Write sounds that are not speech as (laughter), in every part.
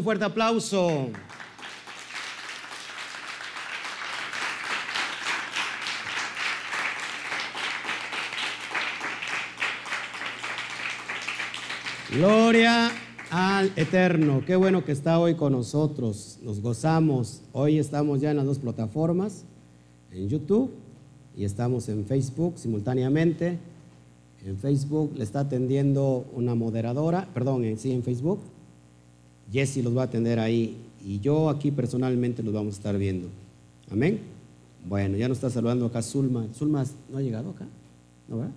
Un fuerte aplauso. Gloria al Eterno. Qué bueno que está hoy con nosotros. Nos gozamos. Hoy estamos ya en las dos plataformas, en YouTube y estamos en Facebook simultáneamente. En Facebook le está atendiendo una moderadora, perdón, sí, en Facebook. Jesse los va a atender ahí y yo aquí personalmente los vamos a estar viendo. Amén. Bueno, ya nos está saludando acá Zulma. Zulma no ha llegado acá, ¿no verdad?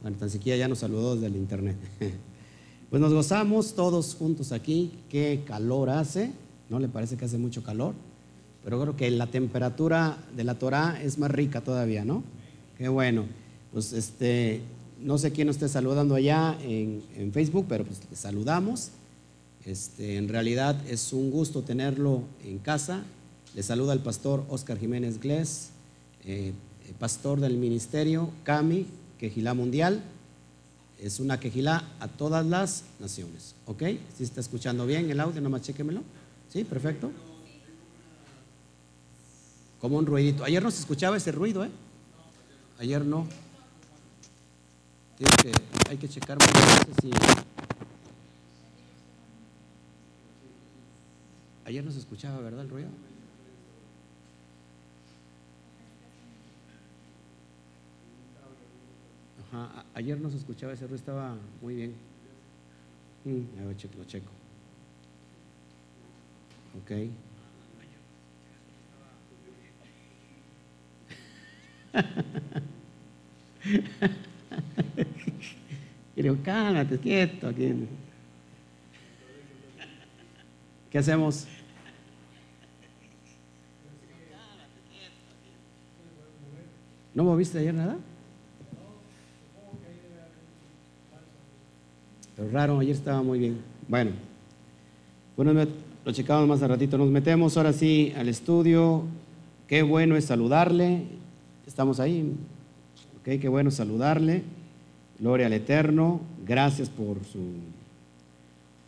Bueno, tan siquiera ya nos saludó desde el internet. (laughs) Pues nos gozamos todos juntos aquí. Qué calor hace. ¿No le parece que hace mucho calor? Pero creo que la temperatura de la Torah es más rica todavía, ¿no? Qué bueno. Pues este, no sé quién nos esté saludando allá en, Facebook, pero pues le saludamos. Este, en realidad es un gusto tenerlo en casa. Le saluda el pastor Oscar Jiménez Glés, eh, pastor del ministerio CAMI, Quejilá Mundial es una quejilá a todas las naciones. ¿Ok? ¿Sí está escuchando bien el audio? Nomás chéquemelo. ¿Sí? Perfecto. Como un ruidito. Ayer no se escuchaba ese ruido, ¿eh? Ayer no. hay que checar muchas veces si... Ayer no se escuchaba, ¿verdad? El ruido. ayer no se escuchaba ese ruido, estaba muy bien. Mm, lo checo. Ok. (laughs) y cálmate, quieto. Aquí. ¿Qué hacemos? ¿No moviste ayer nada? Pero raro, ayer estaba muy bien. Bueno, bueno, lo checamos más a ratito. Nos metemos ahora sí al estudio. Qué bueno es saludarle. Estamos ahí. Ok, qué bueno saludarle. Gloria al Eterno. Gracias por su,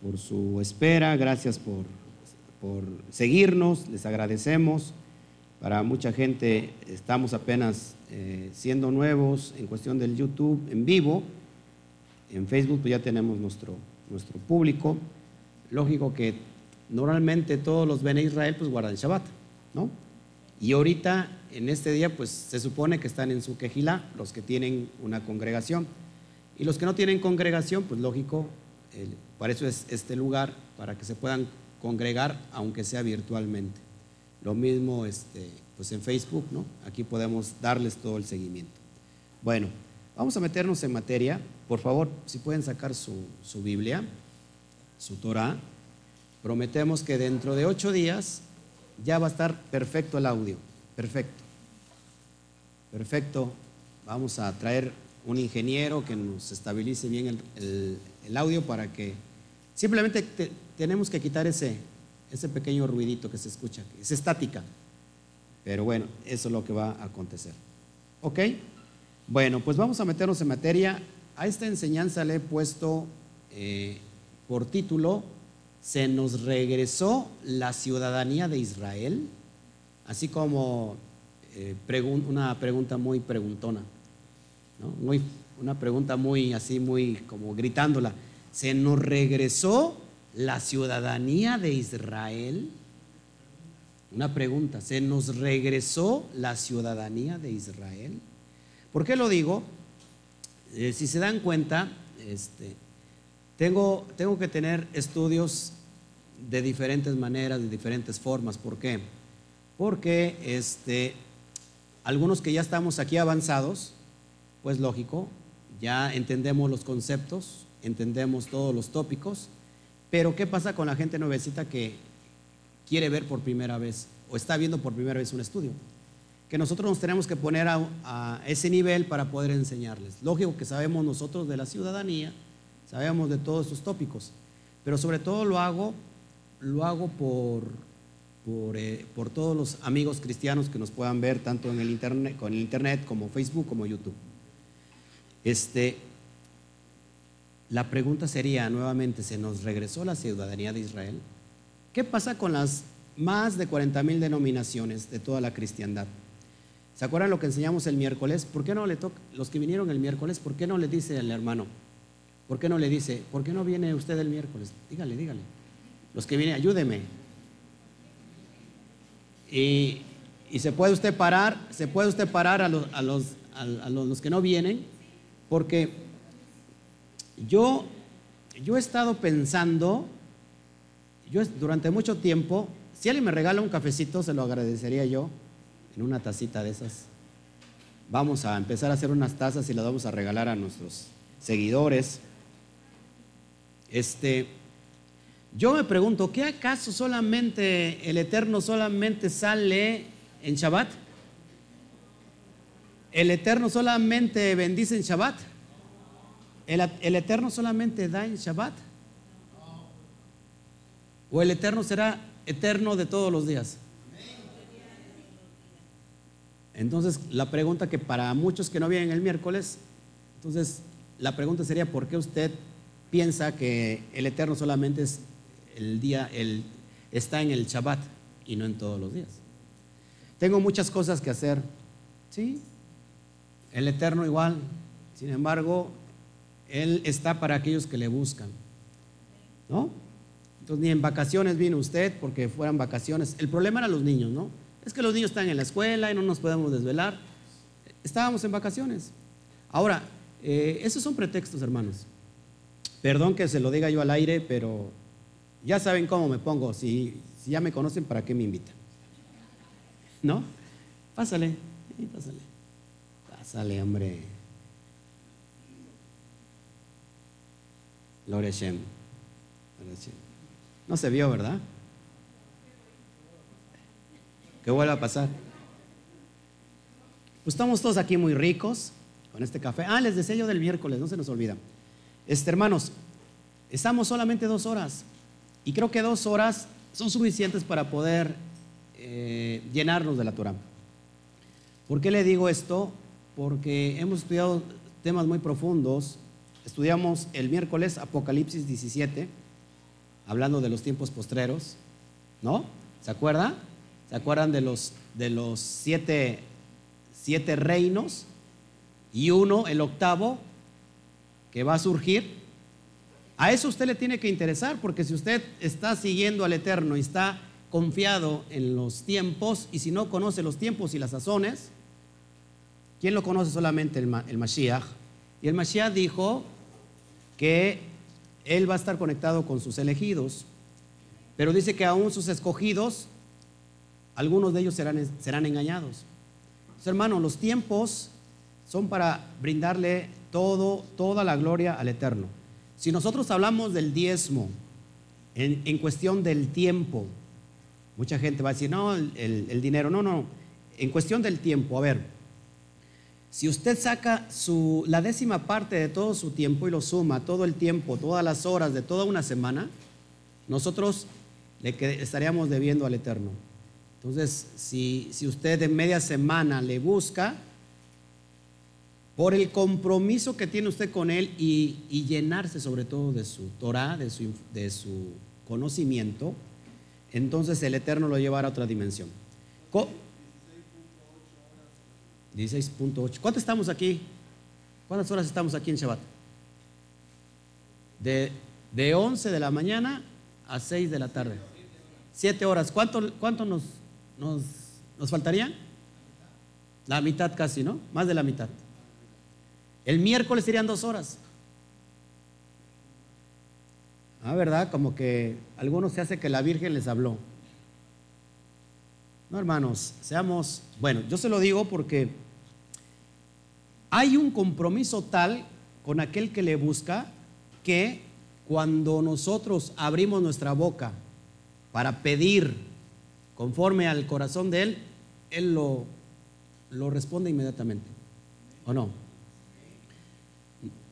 por su espera. Gracias por, por seguirnos. Les agradecemos. Para mucha gente estamos apenas eh, siendo nuevos en cuestión del YouTube en vivo en Facebook pues ya tenemos nuestro, nuestro público. Lógico que normalmente todos los Bene Israel pues guardan Shabbat, ¿no? Y ahorita, en este día, pues se supone que están en su quejilá, los que tienen una congregación. Y los que no tienen congregación, pues lógico, para eso es este lugar, para que se puedan congregar, aunque sea virtualmente. Lo mismo este, pues en Facebook, ¿no? Aquí podemos darles todo el seguimiento. Bueno, vamos a meternos en materia. Por favor, si pueden sacar su, Biblia, su Torah, prometemos que dentro de ocho días ya va a estar perfecto el audio. Perfecto. Perfecto. Vamos a traer un ingeniero que nos estabilice bien el, audio para que simplemente tenemos que quitar ese, ese pequeño ruidito que se escucha, es estática. Pero bueno, eso es lo que va a acontecer. ¿Ok? Bueno, pues vamos a meternos en materia. A esta enseñanza le he puesto eh, por título, se nos regresó la ciudadanía de Israel, así como eh, una pregunta muy preguntona, muy, una pregunta muy así, muy como gritándola, ¿se nos regresó la ciudadanía de Israel? Una pregunta, ¿se nos regresó la ciudadanía de Israel? ¿Por qué lo digo? Eh, si se dan cuenta, este, tengo, tengo que tener estudios de diferentes maneras, de diferentes formas. ¿Por qué? Porque este, algunos que ya estamos aquí avanzados, pues lógico, ya entendemos los conceptos, entendemos todos los tópicos, pero ¿qué pasa con la gente nuevecita que quiere ver por primera vez o está viendo por primera vez un estudio? que nosotros nos tenemos que poner a, ese nivel para poder enseñarles. Lógico que sabemos nosotros de la ciudadanía, sabemos de todos estos tópicos, pero sobre todo lo hago, lo hago por, por, eh, todos los amigos cristianos que nos puedan ver tanto en el internet, con internet como Facebook como YouTube. Este, la pregunta sería nuevamente, ¿se nos regresó la ciudadanía de Israel? ¿qué pasa con las más de 40 mil denominaciones de toda la cristiandad? ¿Se acuerdan lo que enseñamos el miércoles? ¿Por qué no le toca, los que vinieron el miércoles, por qué no le dice al hermano? ¿Por qué no le dice, por qué no viene usted el miércoles? Dígale, dígale. Los que vienen, ayúdeme. Y, se puede usted parar, se puede usted parar a los, a los, a los que no vienen, porque yo, yo he estado pensando, yo durante mucho tiempo, si alguien me regala un cafecito, se lo agradecería yo en una tacita de esas. Vamos a empezar a hacer unas tazas y las vamos a regalar a nuestros seguidores. Este, yo me pregunto, ¿qué acaso solamente el Eterno solamente sale en Shabbat? ¿El Eterno solamente bendice en Shabbat? ¿El, Eterno solamente da en Shabbat? ¿O el Eterno será eterno de todos los días? Entonces, la pregunta que para muchos que no vienen el miércoles, entonces la pregunta sería, ¿por qué usted piensa que el Eterno solamente es el día, está en el Shabbat y no en todos los días? Tengo muchas cosas que hacer, ¿sí? El Eterno igual, sin embargo, Él está para aquellos que le buscan, ¿no? Entonces, ni en vacaciones vino usted porque fueran vacaciones. El problema era los niños, ¿no? Es que los niños están en la escuela y no nos podemos desvelar. Estábamos en vacaciones. Ahora, eh, esos son pretextos, hermanos. Perdón que se lo diga yo al aire, pero ya saben cómo me pongo. Si, si ya me conocen, ¿para qué me invitan? ¿No? Pásale, pásale. Pásale, hombre. Gloria Shem. No se vio, ¿verdad? ¿Qué vuelva a pasar. Pues estamos todos aquí muy ricos con este café. Ah, les deseo del miércoles, no se nos olvida. Este, hermanos, estamos solamente dos horas y creo que dos horas son suficientes para poder eh, llenarnos de la Torah. ¿Por qué le digo esto? Porque hemos estudiado temas muy profundos. Estudiamos el miércoles Apocalipsis 17, hablando de los tiempos postreros, ¿no? ¿Se acuerda? ¿Se acuerdan de los, de los siete, siete reinos? Y uno, el octavo, que va a surgir. A eso usted le tiene que interesar, porque si usted está siguiendo al Eterno y está confiado en los tiempos, y si no conoce los tiempos y las sazones, ¿quién lo conoce solamente? El, el Mashiach. Y el Mashiach dijo que él va a estar conectado con sus elegidos, pero dice que aún sus escogidos algunos de ellos serán, serán engañados. hermanos, los tiempos son para brindarle todo, toda la gloria al Eterno. Si nosotros hablamos del diezmo en, en cuestión del tiempo, mucha gente va a decir, no, el, el, dinero, no, no, en cuestión del tiempo, a ver, si usted saca su, la décima parte de todo su tiempo y lo suma, todo el tiempo, todas las horas de toda una semana, nosotros le estaríamos debiendo al Eterno. Entonces, si, usted en media semana le busca, por el compromiso que tiene usted con Él y, llenarse sobre todo de su Torah, de su, de su, conocimiento, entonces el Eterno lo llevará a otra dimensión. 16.8. ¿Cuánto estamos aquí? ¿Cuántas horas estamos aquí en Shabbat? De, de 11 de la mañana a 6 de la tarde. Siete horas. ¿Cuánto, cuánto nos, nos, nos faltaría la mitad casi, ¿no? Más de la mitad. El miércoles serían dos horas. Ah, ¿verdad? Como que algunos se hace que la Virgen les habló. No, hermanos, seamos, bueno, yo se lo digo porque hay un compromiso tal con aquel que le busca que cuando nosotros abrimos nuestra boca para pedir conforme al corazón de Él, Él lo, lo responde inmediatamente. ¿O no?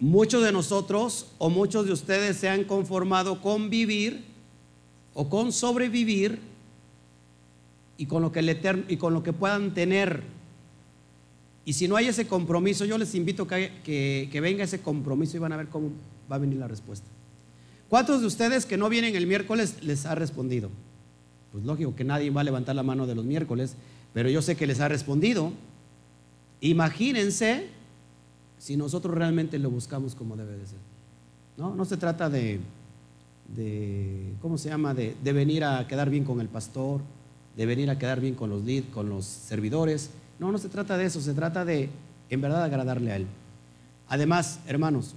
Muchos de nosotros o muchos de ustedes se han conformado con vivir o con sobrevivir y con lo que, el eterno, y con lo que puedan tener. Y si no hay ese compromiso, yo les invito que, que, venga ese compromiso y van a ver cómo va a venir la respuesta. ¿Cuántos de ustedes que no vienen el miércoles les ha respondido? Pues lógico que nadie va a levantar la mano de los miércoles, pero yo sé que les ha respondido. Imagínense si nosotros realmente lo buscamos como debe de ser. No, no se trata de, de ¿cómo se llama? De, de, venir a quedar bien con el pastor, de venir a quedar bien con los lead, con los servidores. No, no se trata de eso, se trata de en verdad agradarle a Él. Además, hermanos,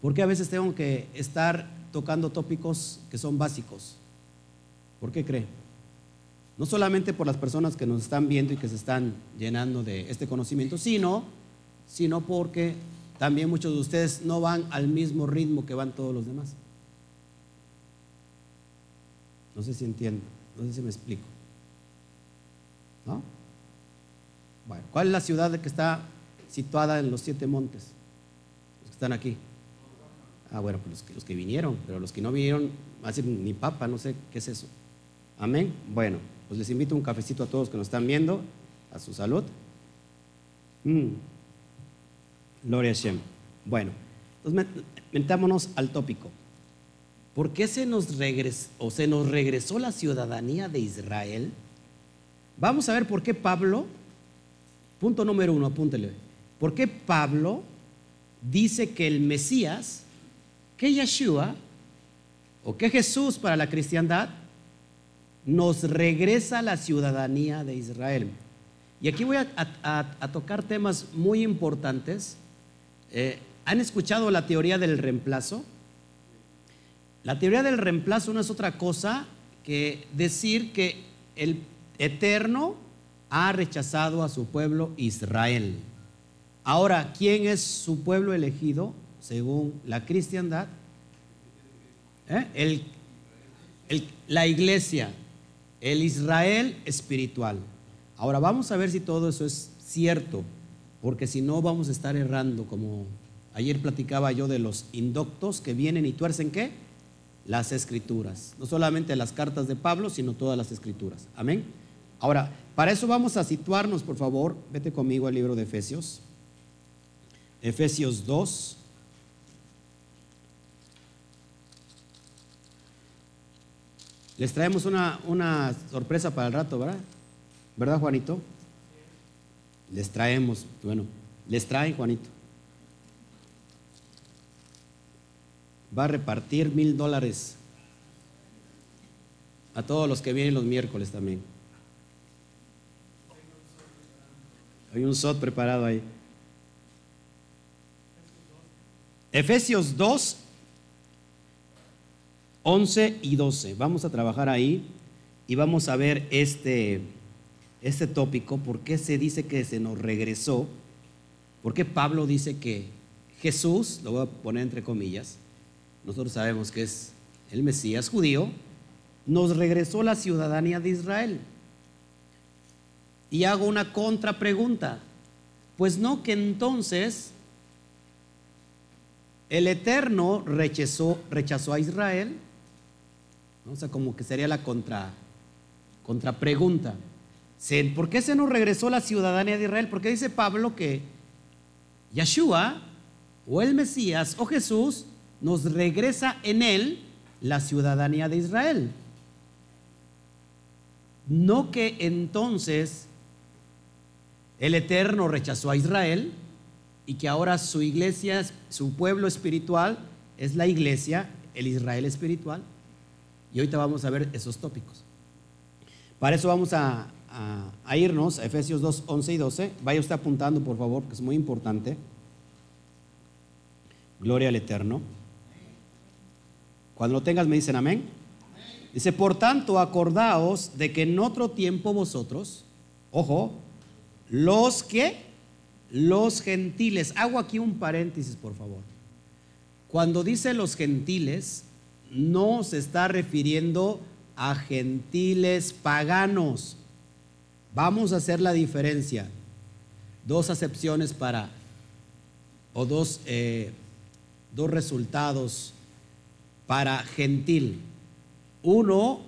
¿por qué a veces tengo que estar tocando tópicos que son básicos? ¿Por qué cree? No solamente por las personas que nos están viendo y que se están llenando de este conocimiento, sino, sino porque también muchos de ustedes no van al mismo ritmo que van todos los demás. No sé si entiendo, no sé me explico. ¿No? Bueno, ¿cuál es la ciudad que está situada en los siete montes? Los que están aquí. Ah, bueno, pues los que, vinieron, pero los que no vinieron, así ni papa, no sé qué es eso. Amén. Bueno, pues les invito un cafecito a todos que nos están viendo, a su salud. Mm. Gloria a Shem. Bueno, entonces metámonos al tópico. ¿Por qué se nos, regresó, o se nos regresó la ciudadanía de Israel? Vamos a ver por qué Pablo, punto número uno, apúntele. ¿Por qué Pablo dice que el Mesías, que Yeshua, o que Jesús para la cristiandad, nos regresa la ciudadanía de Israel. Y aquí voy a, tocar temas muy importantes. Eh, ¿Han escuchado la teoría del reemplazo? La teoría del reemplazo no es otra cosa que decir que el Eterno ha rechazado a su pueblo Israel. Ahora, ¿quién es su pueblo elegido según la cristiandad? ¿Eh? la iglesia el Israel espiritual. Ahora vamos a ver si todo eso es cierto, porque si no vamos a estar errando, como ayer platicaba yo de los indoctos que vienen y tuercen qué? Las escrituras. No solamente las cartas de Pablo, sino todas las escrituras. Amén. Ahora, para eso vamos a situarnos, por favor, vete conmigo al libro de Efesios. Efesios 2. Les traemos una, sorpresa para el rato, ¿verdad? ¿Verdad, Juanito? Les traemos, bueno, les traen, Juanito. Va a repartir mil dólares a todos los que vienen los miércoles también. Hay un SOT preparado ahí. Efesios 2, 11 y 12. Vamos a trabajar ahí y vamos a ver este, este tópico, por qué se dice que se nos regresó, por qué Pablo dice que Jesús, lo voy a poner entre comillas, nosotros sabemos que es el Mesías judío, nos regresó la ciudadanía de Israel. Y hago una contrapregunta, pues no que entonces el Eterno rechazó, a Israel, o sea, como que sería la contra, contrapregunta. ¿Por qué se nos regresó la ciudadanía de Israel? Porque dice Pablo que Yeshua o el Mesías o Jesús nos regresa en él la ciudadanía de Israel. No que entonces el Eterno rechazó a Israel y que ahora su iglesia, su pueblo espiritual es la iglesia, el Israel espiritual. Y ahorita vamos a ver esos tópicos. Para eso vamos a, irnos a Efesios 2, 11 y 12. Vaya usted apuntando, por favor, que es muy importante. Gloria al Eterno. Cuando lo tengas me dicen amén. Dice, por tanto, acordaos de que en otro tiempo vosotros, ojo, los que, los gentiles, hago aquí un paréntesis, por favor. Cuando dice los gentiles, no se está refiriendo a gentiles paganos. Vamos a hacer la diferencia. Dos acepciones para, o dos, eh, dos resultados para gentil. Uno,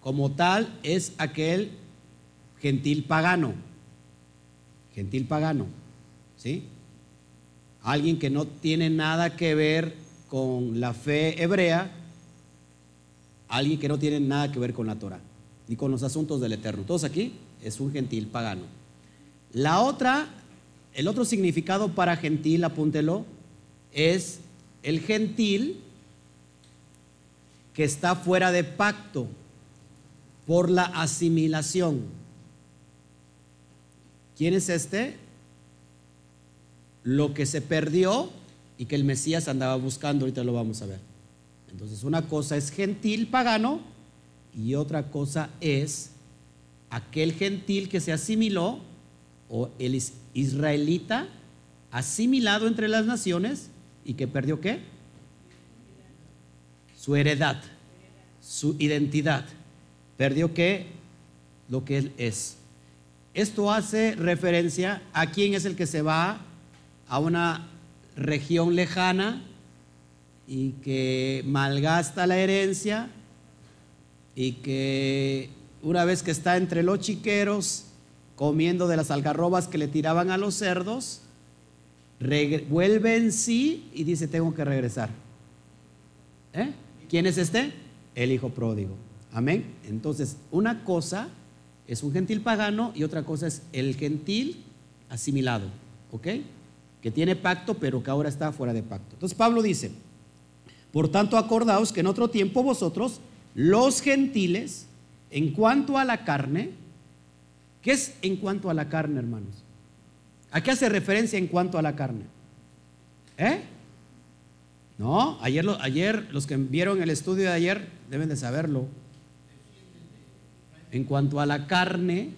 como tal, es aquel gentil pagano. Gentil pagano. ¿Sí? Alguien que no tiene nada que ver con la fe hebrea, alguien que no tiene nada que ver con la Torah. ni con los asuntos del eterno. Todos aquí es un gentil pagano. La otra, el otro significado para gentil, apúntelo, es el gentil que está fuera de pacto por la asimilación. ¿Quién es este? Lo que se perdió y que el Mesías andaba buscando, ahorita lo vamos a ver. Entonces, una cosa es gentil pagano y otra cosa es aquel gentil que se asimiló o el israelita asimilado entre las naciones y que perdió qué? Su heredad, su identidad. Perdió qué? Lo que él es. Esto hace referencia a quién es el que se va a una región lejana y que malgasta la herencia y que una vez que está entre los chiqueros comiendo de las algarrobas que le tiraban a los cerdos, vuelve en sí y dice, tengo que regresar. ¿Eh? ¿Quién es este? El hijo pródigo. Amén. Entonces, una cosa es un gentil pagano y otra cosa es el gentil asimilado. ¿Ok? Que tiene pacto, pero que ahora está fuera de pacto. Entonces, Pablo dice, por tanto, acordaos que en otro tiempo vosotros, los gentiles, en cuanto a la carne, ¿qué es en cuanto a la carne, hermanos? ¿A qué hace referencia en cuanto a la carne? ¿Eh? No, ayer, ayer los que vieron el estudio de ayer deben de saberlo. En cuanto a la carne,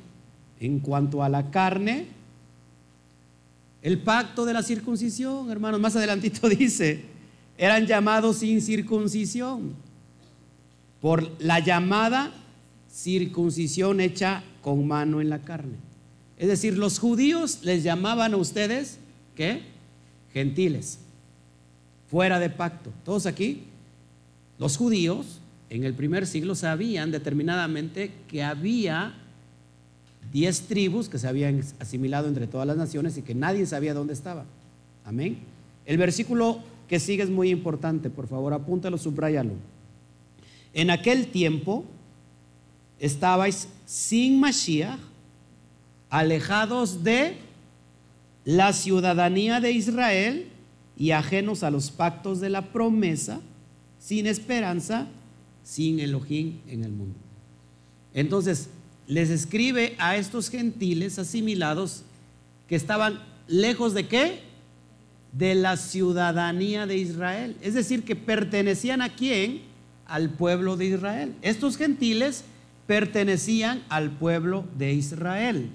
en cuanto a la carne, el pacto de la circuncisión, hermanos, más adelantito (laughs) dice, eran llamados sin circuncisión por la llamada circuncisión hecha con mano en la carne. Es decir, los judíos les llamaban a ustedes, ¿qué? Gentiles, fuera de pacto. Todos aquí, los judíos en el primer siglo sabían determinadamente que había diez tribus que se habían asimilado entre todas las naciones y que nadie sabía dónde estaba. Amén. El versículo que sigue es muy importante, por favor, apúntalo, subrayalo. En aquel tiempo estabais sin Mashiach alejados de la ciudadanía de Israel y ajenos a los pactos de la promesa, sin esperanza, sin Elohim en el mundo. Entonces, les escribe a estos gentiles asimilados que estaban lejos de qué? De la ciudadanía de Israel. Es decir, que pertenecían a quién? Al pueblo de Israel. Estos gentiles pertenecían al pueblo de Israel.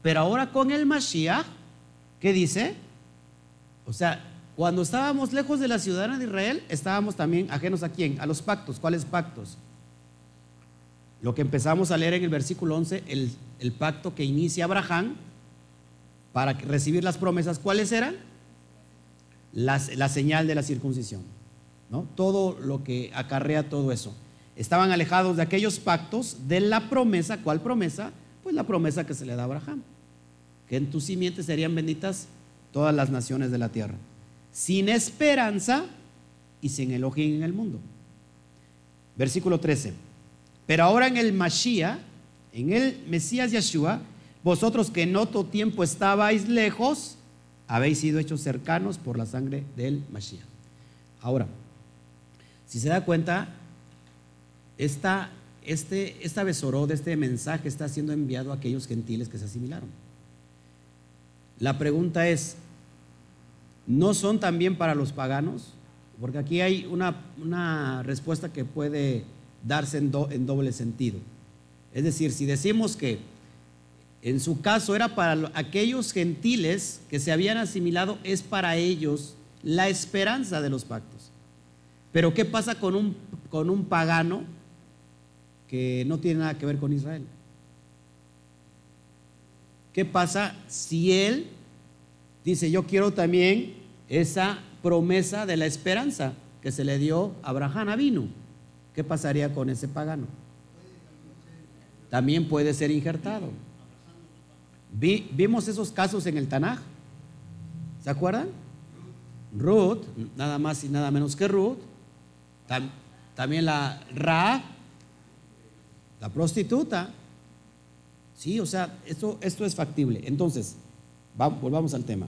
Pero ahora con el Mashiach, ¿qué dice? O sea, cuando estábamos lejos de la ciudadana de Israel, estábamos también ajenos a quién? A los pactos. ¿Cuáles pactos? Lo que empezamos a leer en el versículo 11, el, pacto que inicia Abraham para recibir las promesas, ¿cuáles eran? La señal de la circuncisión. ¿no? Todo lo que acarrea todo eso. Estaban alejados de aquellos pactos, de la promesa. ¿Cuál promesa? Pues la promesa que se le da a Abraham que en tu simiente serían benditas todas las naciones de la tierra. Sin esperanza y sin Elohim en el mundo. Versículo 13. Pero ahora en el Mashiach, en el Mesías Yeshua, vosotros que en otro tiempo estabais lejos, habéis sido hechos cercanos por la sangre del Mashiach. Ahora, si se da cuenta, esta, este, esta de este mensaje está siendo enviado a aquellos gentiles que se asimilaron. La pregunta es, ¿no son también para los paganos? Porque aquí hay una, respuesta que puede darse en, en doble sentido. Es decir, si decimos que en su caso era para aquellos gentiles que se habían asimilado, es para ellos la esperanza de los pactos. Pero ¿qué pasa con un, con un pagano que no tiene nada que ver con Israel? ¿Qué pasa si él dice, yo quiero también esa promesa de la esperanza que se le dio a Abraham vino? ¿Qué pasaría con ese pagano? También puede ser injertado. vimos esos casos en el Tanaj. ¿Se acuerdan? Ruth, nada más y nada menos que Ruth. también la Ra, La prostituta. Sí, o sea, esto, esto es factible. Entonces, volvamos al tema.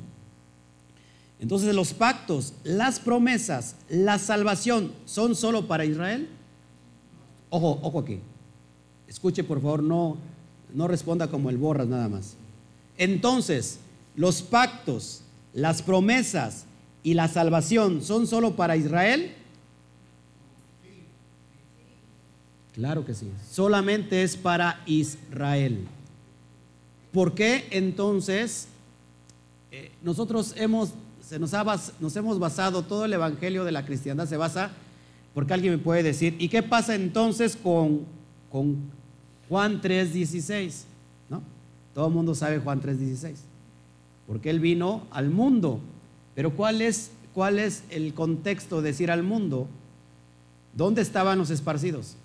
Entonces, los pactos, las promesas, la salvación, ¿son solo para Israel? Ojo, ojo aquí. Escuche, por favor, no, no responda como el borras nada más. Entonces, los pactos, las promesas y la salvación son solo para Israel? Claro que sí. Solamente es para Israel. ¿Por qué entonces eh, nosotros hemos, nos, hemos basado, todo el evangelio de la cristiandad se basa, porque alguien me puede decir, ¿y qué pasa entonces con, con Juan 3.16? ¿No? Todo el mundo sabe Juan 3.16, porque él vino al mundo. Pero ¿cuál es, ¿cuál es el contexto de decir al mundo? ¿Dónde estaban los esparcidos?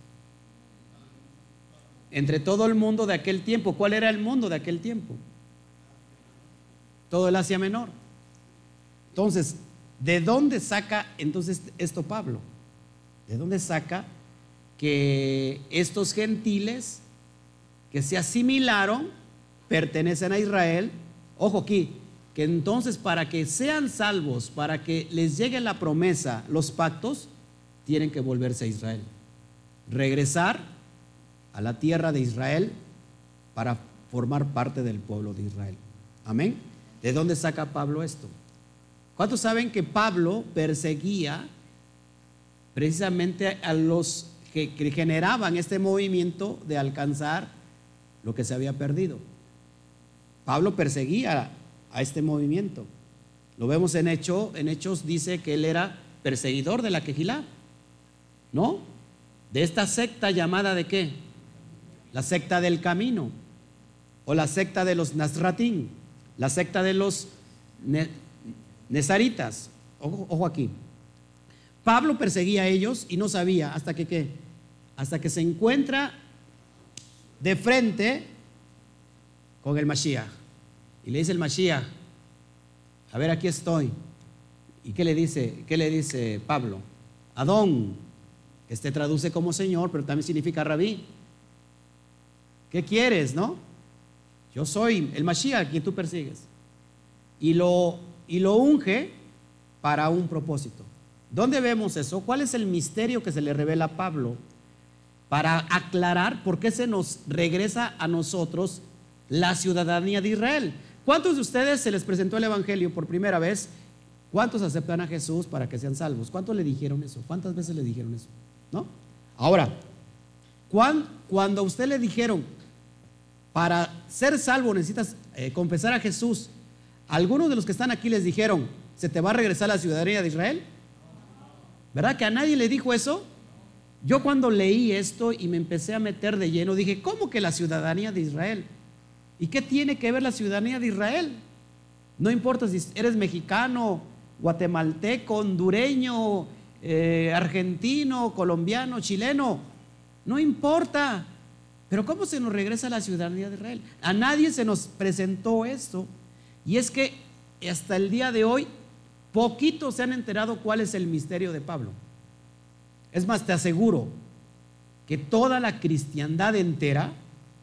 entre todo el mundo de aquel tiempo. ¿Cuál era el mundo de aquel tiempo? Todo el Asia Menor. Entonces, ¿de dónde saca entonces esto Pablo? ¿De dónde saca que estos gentiles que se asimilaron pertenecen a Israel? Ojo aquí, que entonces para que sean salvos, para que les llegue la promesa, los pactos, tienen que volverse a Israel. Regresar a la tierra de Israel para formar parte del pueblo de Israel. Amén. ¿De dónde saca Pablo esto? ¿Cuántos saben que Pablo perseguía precisamente a los que, generaban este movimiento de alcanzar lo que se había perdido? Pablo perseguía a este movimiento. Lo vemos en Hechos, en Hechos dice que él era perseguidor de la quejilá, ¿no? De esta secta llamada de qué? la secta del camino, o la secta de los Nazratín, la secta de los Nezaritas. Ojo, aquí. Pablo perseguía a ellos y no sabía hasta que qué, hasta que se encuentra de frente con el Mashiach. Y le dice el Mashiach, a ver, aquí estoy. ¿Y qué le dice, qué le dice Pablo? Adón, este traduce como Señor, pero también significa rabí. ¿Qué quieres, no? Yo soy el Mashiach quien tú persigues. Y lo, y lo unge para un propósito. ¿Dónde vemos eso? ¿Cuál es el misterio que se le revela a Pablo para aclarar por qué se nos regresa a nosotros la ciudadanía de Israel? ¿Cuántos de ustedes se les presentó el Evangelio por primera vez? ¿Cuántos aceptan a Jesús para que sean salvos? ¿Cuántos le dijeron eso? ¿Cuántas veces le dijeron eso? ¿No? Ahora, cuando a usted le dijeron, para ser salvo necesitas eh, confesar a Jesús, algunos de los que están aquí les dijeron, ¿se te va a regresar la ciudadanía de Israel? ¿Verdad que a nadie le dijo eso? Yo cuando leí esto y me empecé a meter de lleno, dije, ¿cómo que la ciudadanía de Israel? ¿Y qué tiene que ver la ciudadanía de Israel? No importa si eres mexicano, guatemalteco, hondureño, eh, argentino, colombiano, chileno. No importa. Pero ¿cómo se nos regresa la ciudadanía de Israel? A nadie se nos presentó esto. Y es que hasta el día de hoy, poquitos se han enterado cuál es el misterio de Pablo. Es más, te aseguro que toda la cristiandad entera,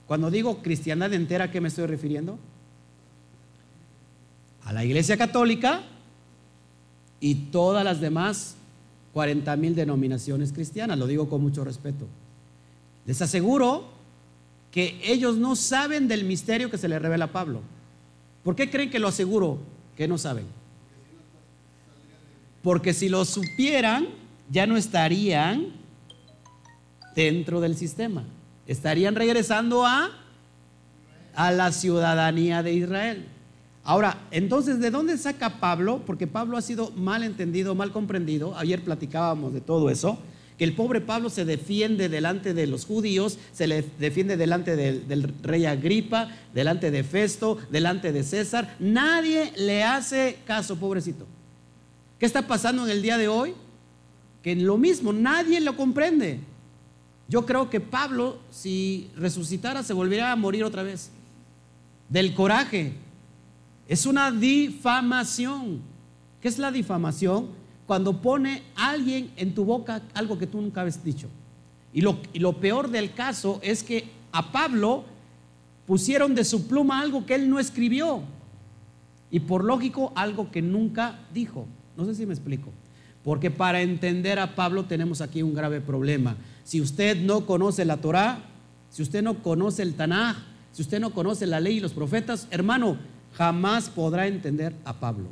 cuando digo cristiandad entera, ¿a qué me estoy refiriendo? A la iglesia católica y todas las demás 40 mil denominaciones cristianas, lo digo con mucho respeto. Les aseguro que ellos no saben del misterio que se le revela a Pablo. ¿Por qué creen que lo aseguro que no saben? Porque si lo supieran, ya no estarían dentro del sistema. Estarían regresando a, a la ciudadanía de Israel. Ahora, entonces, ¿de dónde saca Pablo? Porque Pablo ha sido mal entendido, mal comprendido. Ayer platicábamos de todo eso que el pobre Pablo se defiende delante de los judíos, se le defiende delante del, rey Agripa, delante de Festo, delante de César. Nadie le hace caso, pobrecito. ¿Qué está pasando en el día de hoy? Que lo mismo, nadie lo comprende. Yo creo que Pablo, si resucitara, se volvería a morir otra vez. Del coraje. Es una difamación. ¿Qué es la difamación? Cuando pone alguien en tu boca algo que tú nunca habías dicho. Y lo, peor del caso es que a Pablo pusieron de su pluma algo que él no escribió. Y por lógico, algo que nunca dijo. No sé si me explico. Porque para entender a Pablo tenemos aquí un grave problema. Si usted no conoce la Torá, si usted no conoce el Tanaj, si usted no conoce la ley y los profetas, hermano, jamás podrá entender a Pablo.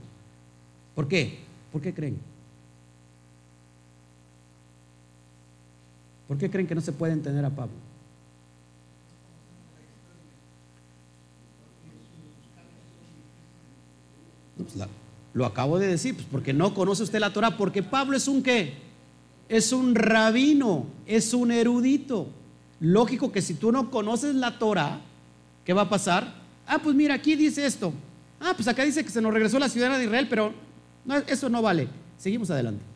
¿Por qué? ¿Por qué creen? ¿Por qué creen que no se puede entender a Pablo? Pues lo acabo de decir, pues porque no conoce usted la Torah, porque Pablo es un qué? Es un rabino, es un erudito. Lógico que si tú no conoces la Torah, ¿qué va a pasar? Ah, pues mira, aquí dice esto. Ah, pues acá dice que se nos regresó la ciudad de Israel, pero eso no vale. Seguimos adelante.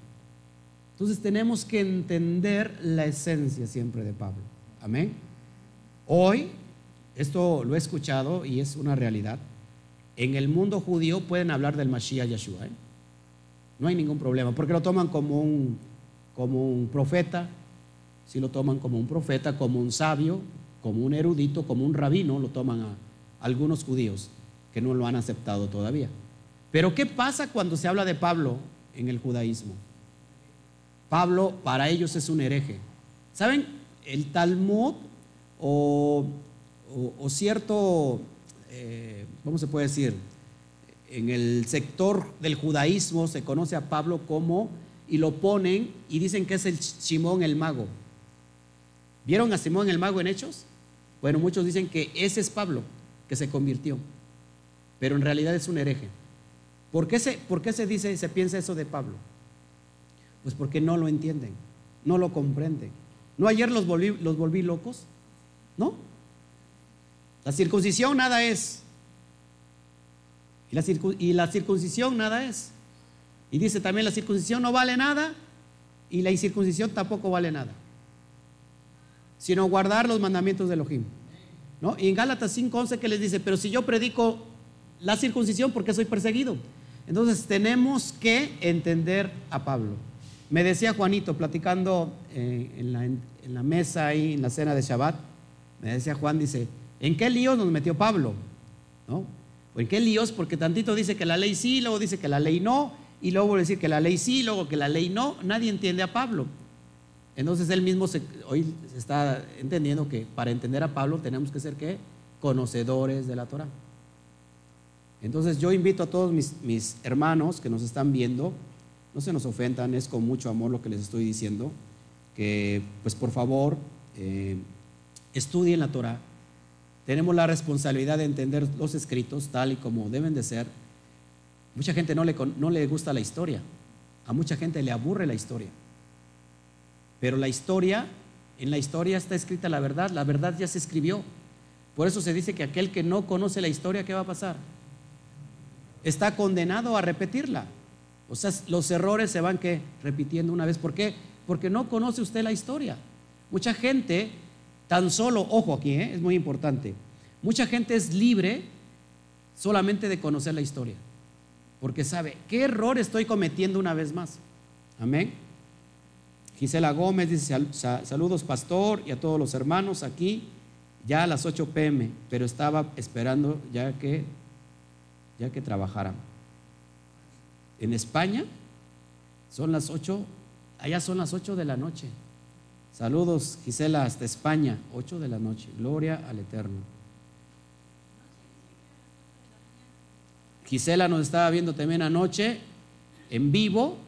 Entonces tenemos que entender la esencia siempre de Pablo. Amén. Hoy, esto lo he escuchado y es una realidad. En el mundo judío pueden hablar del Mashiach Yeshua. ¿eh? No hay ningún problema, porque lo toman como un, como un profeta, si lo toman como un profeta, como un sabio, como un erudito, como un rabino, lo toman a algunos judíos que no lo han aceptado todavía. Pero ¿qué pasa cuando se habla de Pablo en el judaísmo? Pablo para ellos es un hereje. ¿Saben? El Talmud o, cierto, eh, ¿cómo se puede decir? En el sector del judaísmo se conoce a Pablo como, y lo ponen y dicen que es el Simón el mago. ¿Vieron a Simón el mago en Hechos? Bueno, muchos dicen que ese es Pablo, que se convirtió, pero en realidad es un hereje. ¿Por qué se, por qué se dice y se piensa eso de Pablo? Pues porque no lo entienden, no lo comprenden. ¿No ayer los volví, los volví locos? ¿No? La circuncisión nada es. Y la, circuncisión nada es. Y dice también la circuncisión no vale nada y la incircuncisión tampoco vale nada. Sino guardar los mandamientos de Elohim. ¿No? Y en Gálatas 5:11 que les dice, pero si yo predico la circuncisión, ¿por qué soy perseguido? Entonces tenemos que entender a Pablo. Me decía Juanito, platicando eh, en, la, mesa ahí, en la cena de Shabbat, me decía Juan, dice, ¿en qué líos nos metió Pablo? ¿No? ¿En qué líos? Porque tantito dice que la ley sí, luego dice que la ley no, y luego decir que la ley sí, luego que la ley no. Nadie entiende a Pablo. Entonces él mismo hoy se está entendiendo que para entender a Pablo tenemos que ser ¿qué? conocedores de la Torah. Entonces yo invito a todos mis, mis hermanos que nos están viendo, no se nos ofendan, es con mucho amor lo que les estoy diciendo, que pues por favor eh, estudien la Torah. Tenemos la responsabilidad de entender los escritos tal y como deben de ser. Mucha gente no le, no le gusta la historia, a mucha gente le aburre la historia. Pero la historia, en la historia está escrita la verdad, la verdad ya se escribió. Por eso se dice que aquel que no conoce la historia, ¿qué va a pasar? Está condenado a repetirla. O sea, los errores se van que repitiendo una vez. ¿Por qué? Porque no conoce usted la historia. Mucha gente, tan solo, ojo aquí, ¿eh? es muy importante, mucha gente es libre solamente de conocer la historia. Porque sabe, ¿qué error estoy cometiendo una vez más? Amén. Gisela Gómez dice, saludos pastor y a todos los hermanos aquí, ya a las 8 pm, pero estaba esperando ya que, ya que trabajaran. En España son las 8, allá son las 8 de la noche. Saludos, Gisela, hasta España, 8 de la noche. Gloria al Eterno. Gisela nos estaba viendo también anoche en vivo.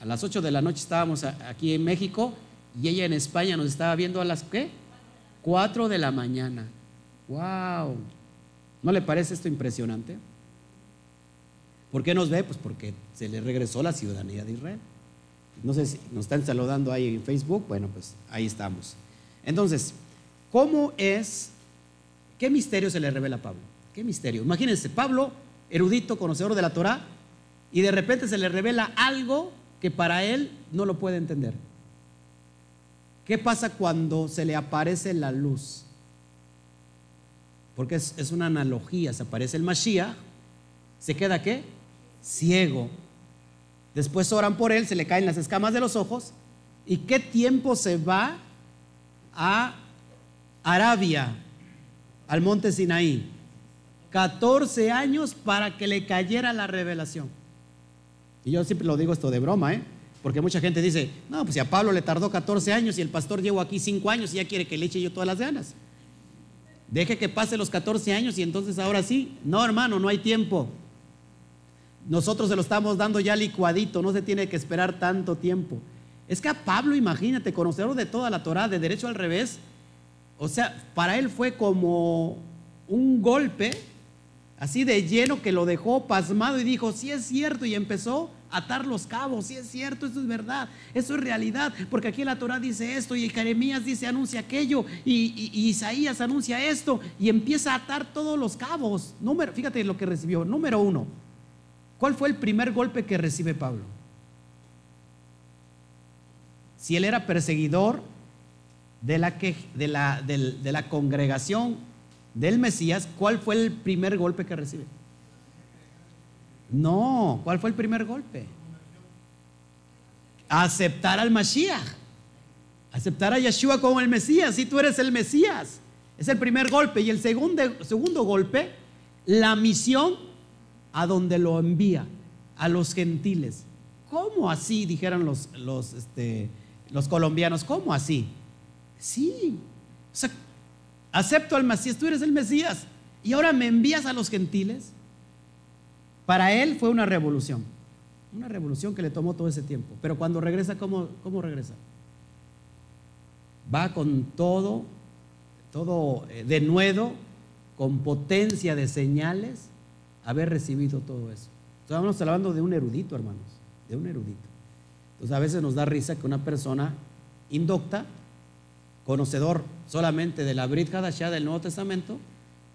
A las 8 de la noche estábamos aquí en México y ella en España nos estaba viendo a las ¿qué? 4 de la mañana. ¡Wow! ¿No le parece esto impresionante? ¿Por qué nos ve? Pues porque se le regresó la ciudadanía de Israel. No sé si nos están saludando ahí en Facebook. Bueno, pues ahí estamos. Entonces, ¿cómo es? ¿Qué misterio se le revela a Pablo? ¿Qué misterio? Imagínense, Pablo, erudito, conocedor de la Torah, y de repente se le revela algo que para él no lo puede entender. ¿Qué pasa cuando se le aparece la luz? Porque es, es una analogía, se aparece el Mashiach, ¿se queda qué? Ciego. Después oran por él, se le caen las escamas de los ojos. ¿Y qué tiempo se va a Arabia, al monte Sinaí. 14 años para que le cayera la revelación. Y yo siempre lo digo esto de broma, ¿eh? Porque mucha gente dice, no, pues si a Pablo le tardó 14 años y el pastor llevo aquí 5 años y ya quiere que le eche yo todas las ganas. Deje que pase los 14 años y entonces ahora sí. No, hermano, no hay tiempo. Nosotros se lo estamos dando ya licuadito, no se tiene que esperar tanto tiempo. Es que a Pablo, imagínate, conocedor de toda la Torah, de derecho al revés, o sea, para él fue como un golpe así de lleno que lo dejó pasmado y dijo, sí es cierto, y empezó a atar los cabos, sí es cierto, eso es verdad, eso es realidad, porque aquí la Torah dice esto y Jeremías dice, anuncia aquello, y, Isaías anuncia esto, y empieza a atar todos los cabos. Número, fíjate lo que recibió. Número uno, ¿cuál fue el primer golpe que recibe Pablo? Si él era perseguidor de la, de la, de la congregación del Mesías, ¿cuál fue el primer golpe que recibe? No, ¿cuál fue el primer golpe? Aceptar al Mashiach. Aceptar a Yeshua como el Mesías. Si tú eres el Mesías. Es el primer golpe. Y el segundo, segundo golpe, la misión a donde lo envía, a los gentiles. ¿Cómo así? Dijeron los, los, este, los colombianos. ¿Cómo así? Sí. O sea, acepto al Mesías, tú eres el Mesías. Y ahora me envías a los gentiles. Para él fue una revolución. Una revolución que le tomó todo ese tiempo. Pero cuando regresa, ¿cómo, cómo regresa? Va con todo, todo eh, de nuevo, con potencia de señales, haber recibido todo eso. Estamos hablando de un erudito, hermanos, de un erudito. Entonces a veces nos da risa que una persona indocta conocedor solamente de la Brit Hadashah del Nuevo Testamento,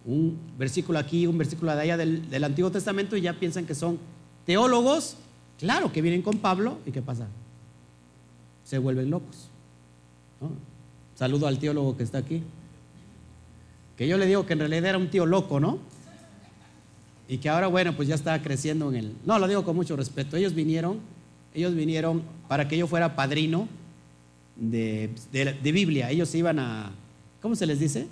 un versículo aquí, un versículo de allá del, Antiguo Testamento y ya piensan que son teólogos, claro, que vienen con Pablo y ¿qué pasa? Se vuelven locos. Saludo al teólogo que está aquí. Que yo le digo que en realidad era un tío loco, ¿no? Y que ahora, bueno, pues ya está creciendo en el... No, lo digo con mucho respeto. Ellos vinieron, ellos vinieron para que yo fuera padrino de, Biblia. Ellos iban a, ¿cómo se les dice?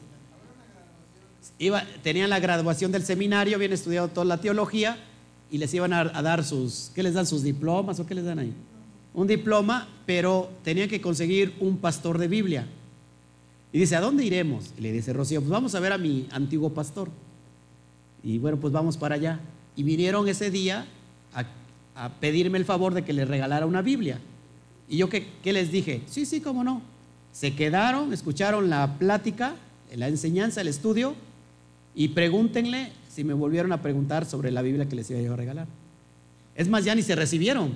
Iba, tenían la graduación del seminario, habían estudiado toda la teología y les iban a, dar sus, ¿qué les dan? ¿Sus diplomas o qué les dan ahí? Un diploma, pero tenían que conseguir un pastor de Biblia. Y dice, ¿a dónde iremos? Y le dice Rocío, pues vamos a ver a mi antiguo pastor. Y bueno, pues vamos para allá. Y vinieron ese día a, pedirme el favor de que les regalara una Biblia. ¿Y yo qué, les dije? Sí, sí, cómo no. Se quedaron, escucharon la plática, la enseñanza, el estudio, y pregúntenle si me volvieron a preguntar sobre la Biblia que les iba a regalar. Es más, ya ni se recibieron,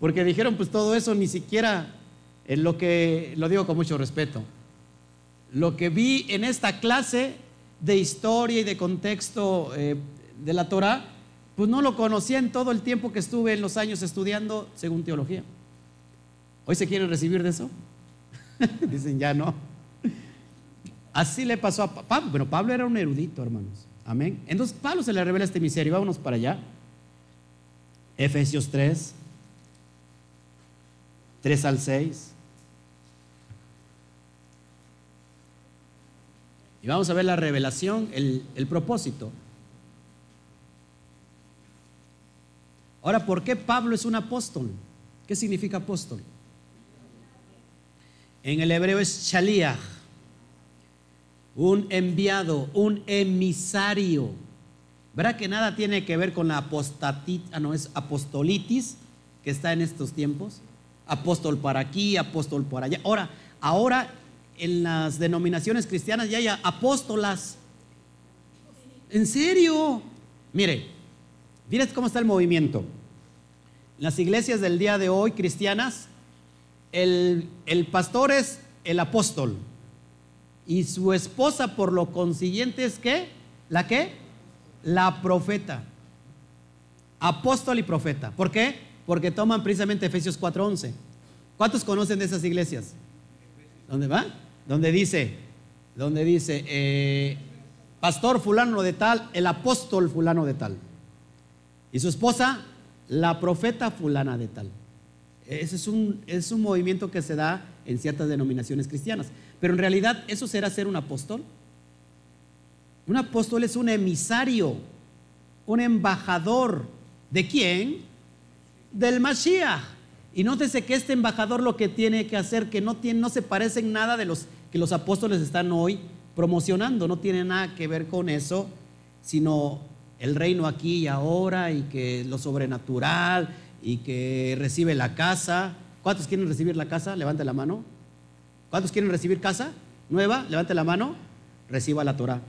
porque dijeron, pues todo eso ni siquiera en lo que, lo digo con mucho respeto, lo que vi en esta clase de historia y de contexto eh, de la Torah, pues no lo conocía en todo el tiempo que estuve en los años estudiando según teología. ¿Hoy se quieren recibir de eso? (laughs) Dicen, ya no. Así le pasó a Pablo. Pero Pablo era un erudito, hermanos. Amén. Entonces Pablo se le revela este misterio. Vámonos para allá. Efesios 3, 3 al 6. Y vamos a ver la revelación, el, el propósito. Ahora, ¿por qué Pablo es un apóstol? ¿Qué significa apóstol? En el hebreo es shaliach, un enviado, un emisario. ¿Verdad que nada tiene que ver con la apostatitis, ah, no, es apostolitis que está en estos tiempos? Apóstol para aquí, apóstol por allá. Ahora, ahora en las denominaciones cristianas ya hay apóstolas. ¿En serio? Mire, miren cómo está el movimiento. Las iglesias del día de hoy cristianas el, pastor es el apóstol y su esposa por lo consiguiente es que, ¿la qué? La profeta. Apóstol y profeta. ¿Por qué? Porque toman precisamente Efesios 4:11. ¿Cuántos conocen de esas iglesias? ¿Dónde va? Donde dice, donde dice, eh, pastor fulano de tal, el apóstol fulano de tal. Y su esposa, la profeta fulana de tal. Ese es un, es un movimiento que se da en ciertas denominaciones cristianas. Pero en realidad, ¿eso será ser un apóstol? Un apóstol es un emisario, un embajador. ¿De quién? Del Mashiach. Y nótese que este embajador lo que tiene que hacer, que no, tiene, no se parece en nada de los que los apóstoles están hoy promocionando, no tiene nada que ver con eso, sino el reino aquí y ahora y que lo sobrenatural y que recibe la casa. ¿Cuántos quieren recibir la casa? Levante la mano. ¿Cuántos quieren recibir casa nueva? Levante la mano. Reciba la Torah.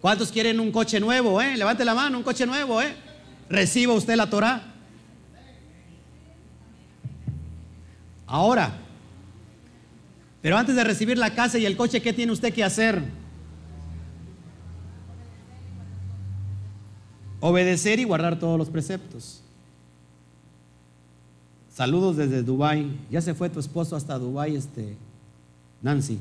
¿Cuántos quieren un coche nuevo? Eh? Levante la mano, un coche nuevo. Eh? Reciba usted la Torah. Ahora, pero antes de recibir la casa y el coche, ¿qué tiene usted que hacer? Obedecer y guardar todos los preceptos. Saludos desde Dubai. Ya se fue tu esposo hasta Dubai, este Nancy.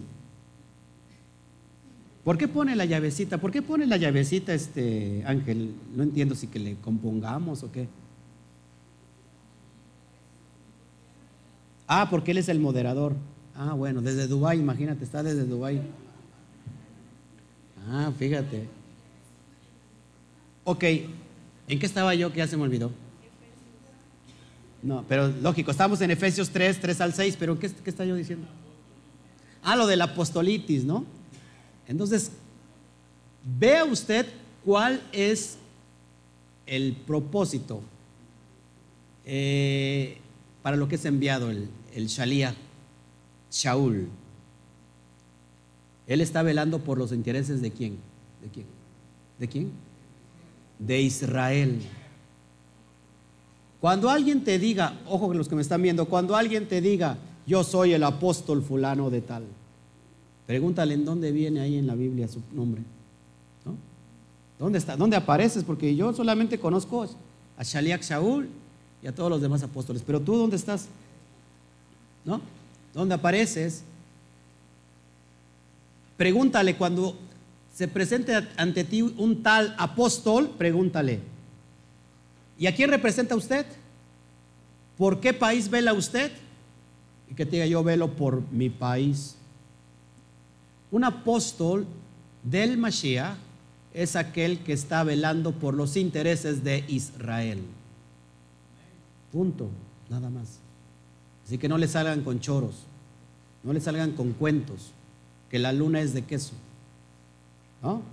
¿Por qué pone la llavecita? ¿Por qué pone la llavecita, este Ángel? No entiendo si que le compongamos o qué. Ah, porque él es el moderador. Ah, bueno, desde Dubai, imagínate, está desde Dubai. Ah, fíjate. Ok, ¿en qué estaba yo que ya se me olvidó? No, pero lógico, estamos en Efesios 3, 3 al 6, pero ¿qué, qué está yo diciendo? Ah, lo de la apostolitis, ¿no? Entonces, vea usted cuál es el propósito eh, para lo que es enviado el, el Shaul. Él está velando por los intereses de quién? ¿De quién? ¿De quién? De Israel. Cuando alguien te diga, ojo que los que me están viendo, cuando alguien te diga, yo soy el apóstol fulano de tal, pregúntale en dónde viene ahí en la Biblia su nombre. ¿No? ¿Dónde está? ¿Dónde apareces? Porque yo solamente conozco a Shaliach Shaul y a todos los demás apóstoles. Pero tú, ¿dónde estás? ¿no? ¿Dónde apareces? Pregúntale cuando se presente ante ti un tal apóstol, pregúntale, ¿y a quién representa usted? ¿Por qué país vela usted? Y que te diga, yo velo por mi país. Un apóstol del Mashiach es aquel que está velando por los intereses de Israel. Punto, nada más. Así que no le salgan con choros, no le salgan con cuentos, que la luna es de queso. ¿No?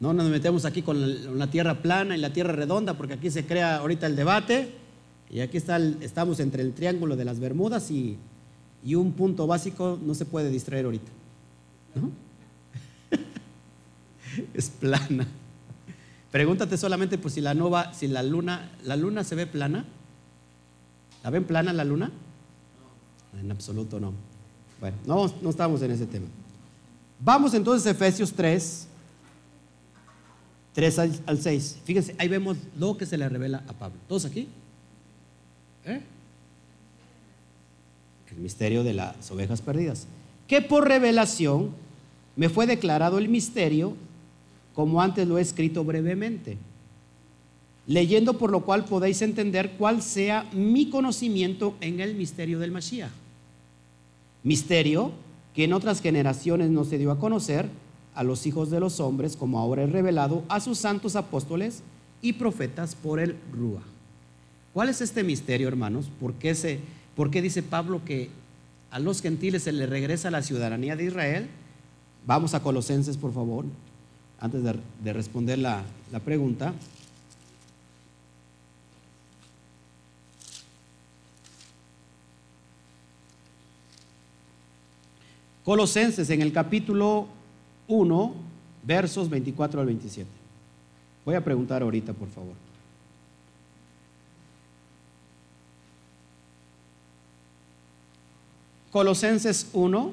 No nos metemos aquí con la, tierra plana y la tierra redonda, porque aquí se crea ahorita el debate, y aquí está estamos entre el triángulo de las Bermudas y, y un punto básico no se puede distraer ahorita. ¿No? (laughs) es plana. Pregúntate solamente por si la nova, si la luna, la luna se ve plana. ¿La ven plana la luna? En absoluto no. Bueno, no, estamos en ese tema. Vamos entonces a Efesios 3, 3 al, 6. Fíjense, ahí vemos lo que se le revela a Pablo. ¿Todos aquí? ¿Eh? El misterio de las ovejas perdidas. Que por revelación me fue declarado el misterio, como antes lo he escrito brevemente leyendo por lo cual podéis entender cuál sea mi conocimiento en el misterio del Mashiach. Misterio que en otras generaciones no se dio a conocer a los hijos de los hombres, como ahora es revelado a sus santos apóstoles y profetas por el Rúa. ¿Cuál es este misterio, hermanos? ¿Por qué, se, por qué dice Pablo que a los gentiles se les regresa la ciudadanía de Israel? Vamos a Colosenses, por favor, antes de, responder la pregunta. Colosenses en el capítulo 1, versos 24 al 27. Voy a preguntar ahorita, por favor. Colosenses 1,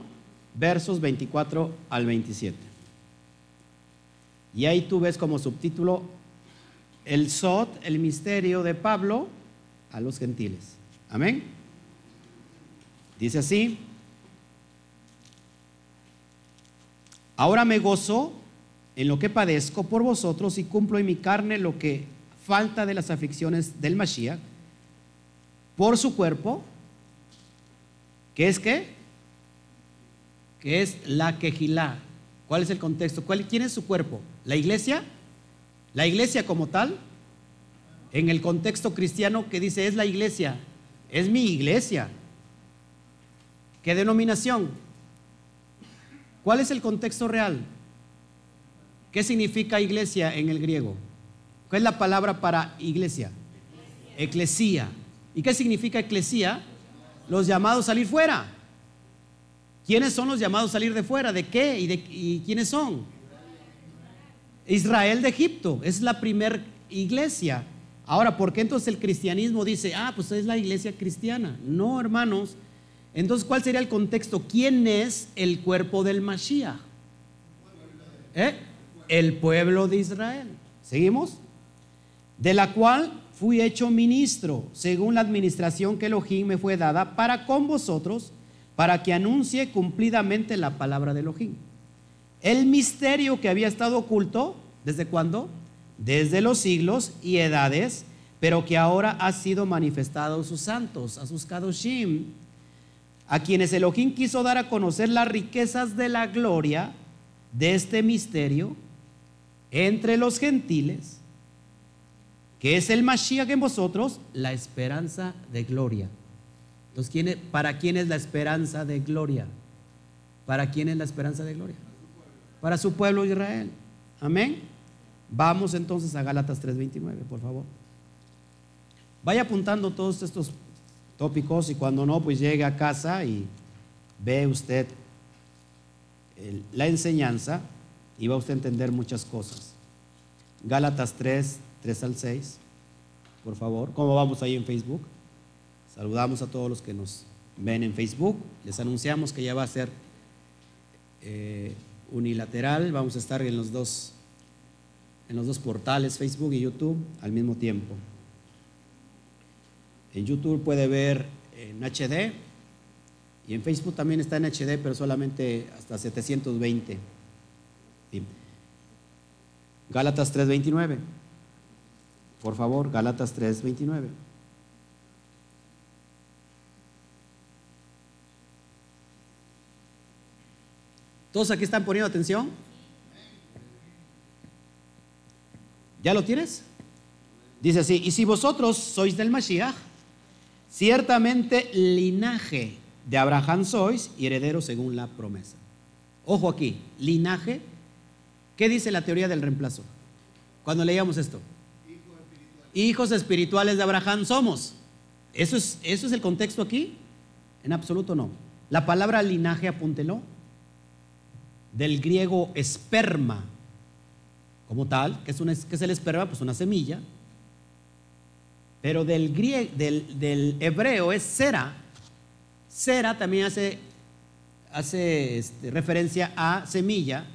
versos 24 al 27. Y ahí tú ves como subtítulo el Sot, el misterio de Pablo a los gentiles. Amén. Dice así, Ahora me gozo en lo que padezco por vosotros y cumplo en mi carne lo que falta de las aflicciones del Mashiach por su cuerpo, que es que que es la quejilá. ¿Cuál es el contexto? ¿Cuál, ¿Quién es su cuerpo? ¿La iglesia? ¿La iglesia como tal? En el contexto cristiano que dice es la iglesia, es mi iglesia. ¿Qué denominación? ¿Cuál es el contexto real? ¿Qué significa iglesia en el griego? ¿Cuál es la palabra para iglesia? Eclesía. ¿Y qué significa eclesía? Los llamados a salir fuera. ¿Quiénes son los llamados a salir de fuera? ¿De qué? ¿Y, de, quiénes son? Israel de Egipto. Es la primer iglesia. Ahora, ¿por qué entonces el cristianismo dice, ah, pues es la iglesia cristiana? No, hermanos. Entonces, ¿cuál sería el contexto? ¿Quién es el cuerpo del Mashiach? ¿Eh? El pueblo de Israel. ¿Seguimos? De la cual fui hecho ministro, según la administración que Elohim me fue dada, para con vosotros, para que anuncie cumplidamente la palabra de Elohim. El misterio que había estado oculto, ¿desde cuándo? Desde los siglos y edades, pero que ahora ha sido manifestado a sus santos, a sus kadoshim, a quienes Elohim quiso dar a conocer las riquezas de la gloria de este misterio entre los gentiles que es el Mashiach en vosotros, la esperanza de gloria. Entonces, ¿para quién es la esperanza de gloria? ¿Para quién es la esperanza de gloria? Para su pueblo Israel. Amén. Vamos entonces a Gálatas 3:29, por favor. Vaya apuntando todos estos tópicos y cuando no, pues llegue a casa y ve usted la enseñanza y va usted a entender muchas cosas. Gálatas 3, 3 al 6, por favor. ¿Cómo vamos ahí en Facebook? Saludamos a todos los que nos ven en Facebook. Les anunciamos que ya va a ser eh, unilateral. Vamos a estar en los dos en los dos portales, Facebook y YouTube, al mismo tiempo. En YouTube puede ver en HD y en Facebook también está en HD, pero solamente hasta 720. Gálatas 3:29. Por favor, Gálatas 3, 29. ¿Todos aquí están poniendo atención? ¿Ya lo tienes? Dice así, y si vosotros sois del Mashiach, ciertamente linaje de Abraham sois y heredero según la promesa. Ojo aquí, linaje, ¿qué dice la teoría del reemplazo? Cuando leíamos esto hijos espirituales de Abraham somos. ¿Eso es, ¿Eso es el contexto aquí? En absoluto no. La palabra linaje, apúntelo, del griego esperma, como tal, que es, es el esperma? Pues una semilla. Pero del, griego, del, hebreo es cera. Cera también hace, hace este, referencia a semilla,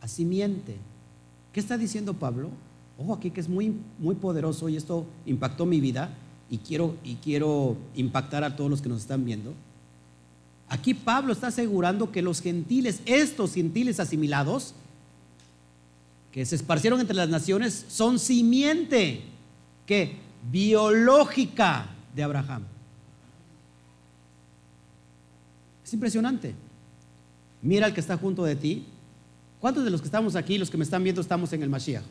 a simiente. ¿Qué está diciendo Pablo? Ojo aquí que es muy, muy poderoso y esto impactó mi vida y quiero, y quiero impactar a todos los que nos están viendo. Aquí Pablo está asegurando que los gentiles, estos gentiles asimilados, que se esparcieron entre las naciones, son simiente, que biológica de Abraham. Es impresionante. Mira al que está junto de ti. ¿Cuántos de los que estamos aquí, los que me están viendo, estamos en el Mashiach?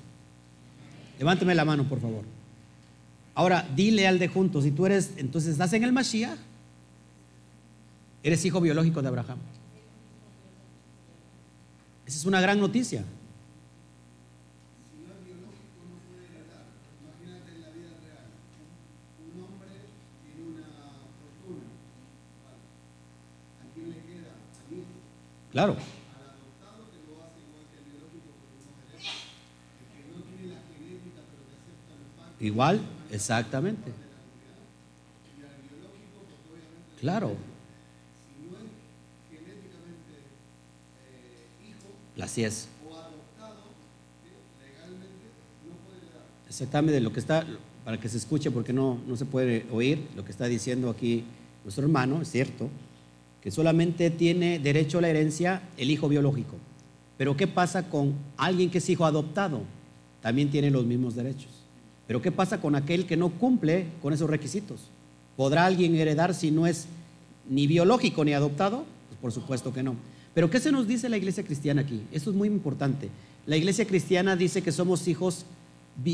Levánteme la mano, por favor. Ahora, dile al de juntos, si tú eres, entonces estás en el Mashiach, eres hijo biológico de Abraham. Esa es una gran noticia. Claro. Igual, exactamente. Claro. Así es. Exactamente lo que está, para que se escuche, porque no, no se puede oír lo que está diciendo aquí nuestro hermano, es cierto, que solamente tiene derecho a la herencia el hijo biológico. Pero ¿qué pasa con alguien que es hijo adoptado? También tiene los mismos derechos. Pero ¿qué pasa con aquel que no cumple con esos requisitos? ¿Podrá alguien heredar si no es ni biológico ni adoptado? Pues por supuesto que no. Pero ¿qué se nos dice la iglesia cristiana aquí? Esto es muy importante. La iglesia cristiana dice que somos hijos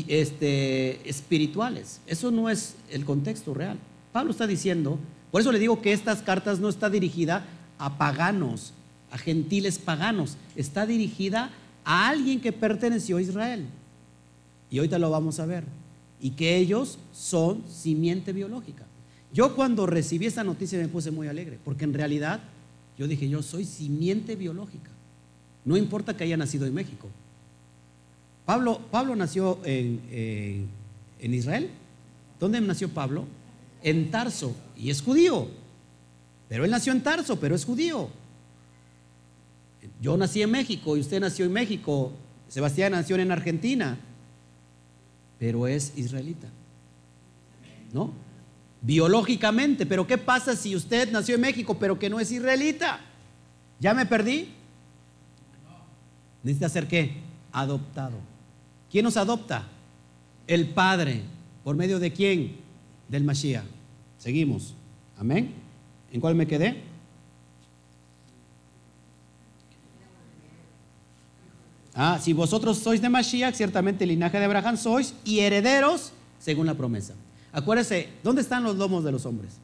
este, espirituales. Eso no es el contexto real. Pablo está diciendo, por eso le digo que estas cartas no está dirigida a paganos, a gentiles paganos, está dirigida a alguien que perteneció a Israel. Y ahorita lo vamos a ver. Y que ellos son simiente biológica. Yo cuando recibí esta noticia me puse muy alegre, porque en realidad yo dije, yo soy simiente biológica. No importa que haya nacido en México. Pablo, Pablo nació en, en Israel. ¿Dónde nació Pablo? En Tarso, y es judío. Pero él nació en Tarso, pero es judío. Yo nací en México y usted nació en México. Sebastián nació en Argentina, pero es israelita. ¿No? Biológicamente, pero ¿qué pasa si usted nació en México, pero que no es israelita? ¿Ya me perdí? Necesita ser qué? Adoptado. ¿Quién nos adopta? El Padre. ¿Por medio de quién? Del Mashiach. Seguimos. Amén. ¿En cuál me quedé? Ah, si vosotros sois de Mashiach, ciertamente el linaje de Abraham sois y herederos según la promesa. Acuérdese, ¿dónde están los lomos de los hombres?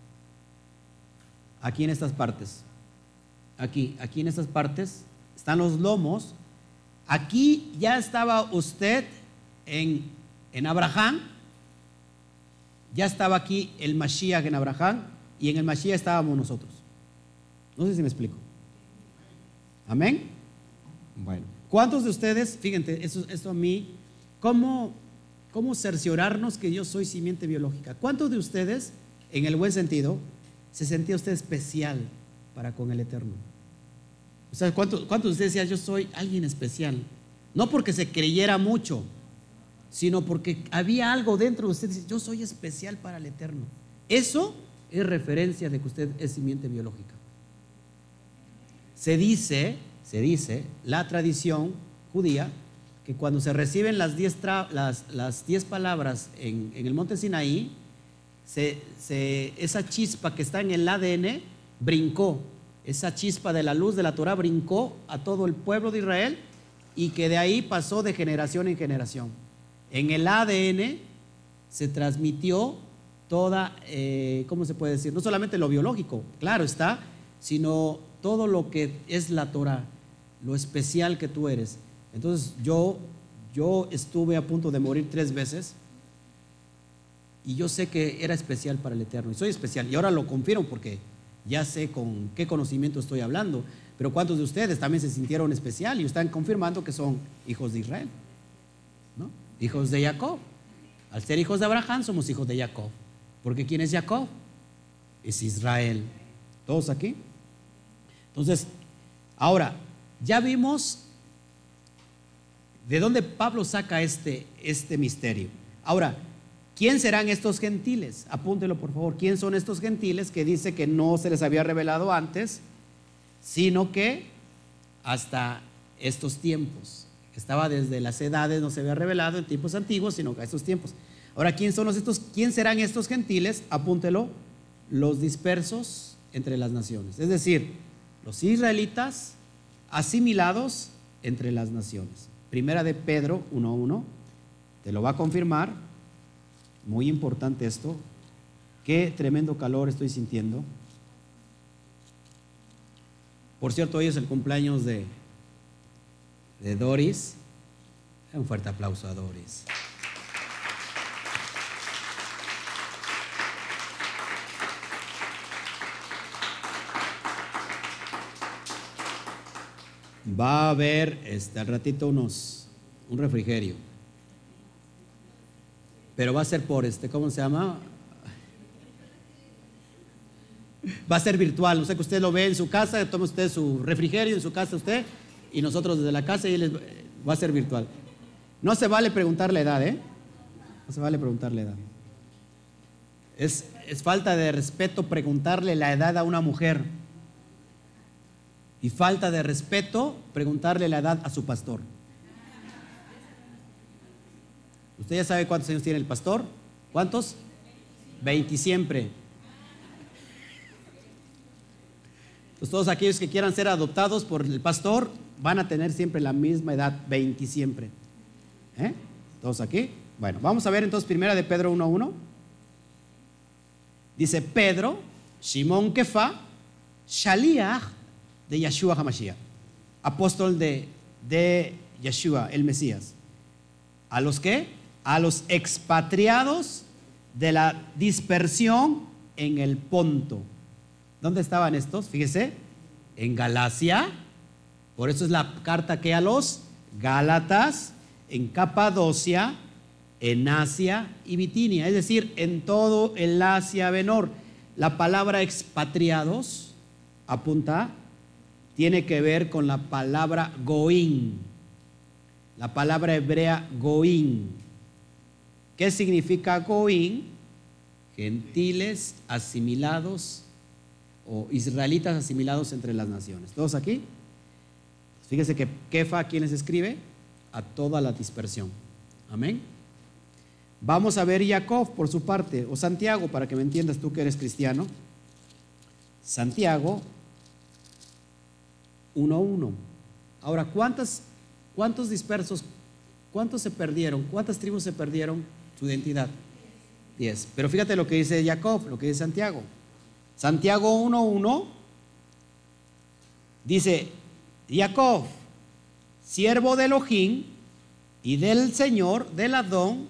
Aquí en estas partes. Aquí, aquí en estas partes están los lomos. Aquí ya estaba usted en, en Abraham. Ya estaba aquí el Mashiach en Abraham y en el Mashiach estábamos nosotros. No sé si me explico. Amén. Bueno. ¿Cuántos de ustedes, fíjense, esto, a mí, ¿cómo, cómo cerciorarnos que yo soy simiente biológica? ¿Cuántos de ustedes, en el buen sentido, se sentía usted especial para con el Eterno? O sea, ¿cuántos, cuántos de ustedes decían, yo soy alguien especial? No porque se creyera mucho, sino porque había algo dentro de usted, yo soy especial para el Eterno. Eso es referencia de que usted es simiente biológica. Se dice se dice, la tradición judía, que cuando se reciben las diez, las, las diez palabras en, el monte Sinaí, esa chispa que está en el ADN brincó, esa chispa de la luz de la Torah brincó a todo el pueblo de Israel y que de ahí pasó de generación en generación. En el ADN se transmitió toda, eh, ¿cómo se puede decir? No solamente lo biológico, claro está, sino todo lo que es la Torah lo especial que tú eres. Entonces yo, yo estuve a punto de morir tres veces y yo sé que era especial para el Eterno y soy especial y ahora lo confirmo porque ya sé con qué conocimiento estoy hablando. Pero ¿cuántos de ustedes también se sintieron especial y están confirmando que son hijos de Israel? Hijos de Jacob. Al ser hijos de Abraham somos hijos de Jacob. Porque ¿quién es Jacob? Es Israel. ¿Todos aquí? Entonces, ahora, ya vimos de dónde Pablo saca este, este misterio. Ahora, ¿quién serán estos gentiles? Apúntelo por favor. ¿Quién son estos gentiles que dice que no se les había revelado antes, sino que hasta estos tiempos? Estaba desde las edades, no se había revelado en tiempos antiguos, sino a estos tiempos. Ahora, ¿quién son estos? ¿Quién serán estos gentiles? Apúntelo, los dispersos entre las naciones. Es decir, los israelitas asimilados entre las naciones. Primera de Pedro 1.1, te lo va a confirmar, muy importante esto, qué tremendo calor estoy sintiendo. Por cierto, hoy es el cumpleaños de, de Doris. Un fuerte aplauso a Doris. va a haber este, al ratito unos, un refrigerio. Pero va a ser por este, ¿cómo se llama? Va a ser virtual, no sé que usted lo ve en su casa, toma usted su refrigerio en su casa usted y nosotros desde la casa y él va a ser virtual. No se vale preguntar la edad, ¿eh? No se vale preguntar la edad. Es, falta de respeto preguntarle la edad a una mujer y falta de respeto preguntarle la edad a su pastor. ¿Usted ya sabe cuántos años tiene el pastor? ¿Cuántos? 20 siempre. Pues todos aquellos que quieran ser adoptados por el pastor van a tener siempre la misma edad, 20 siempre. ¿Eh? ¿Todos aquí? Bueno, vamos a ver entonces primera de Pedro 1.1. Dice Pedro, Simón Kefa, Shaliach de Yeshua HaMashiach, apóstol de, de Yeshua, el Mesías. ¿A los qué? A los expatriados de la dispersión en el Ponto. ¿Dónde estaban estos? Fíjese, en Galacia. Por eso es la carta que a los Gálatas, en Capadocia, en Asia y Bitinia, es decir, en todo el Asia Menor. La palabra expatriados apunta, tiene que ver con la palabra goín, la palabra hebrea goín. ¿Qué significa goín? Gentiles asimilados o israelitas asimilados entre las naciones. ¿Todos aquí? Fíjese que Kefa, ¿a quién les escribe? A toda la dispersión. Amén. Vamos a ver Jacob por su parte, o Santiago, para que me entiendas tú que eres cristiano. Santiago 1.1. Ahora, ¿cuántas, ¿cuántos dispersos, cuántos se perdieron? ¿Cuántas tribus se perdieron su identidad? Diez. Pero fíjate lo que dice Jacob, lo que dice Santiago. Santiago 1.1 dice, Jacob, siervo de Elohim y del Señor, del Adón,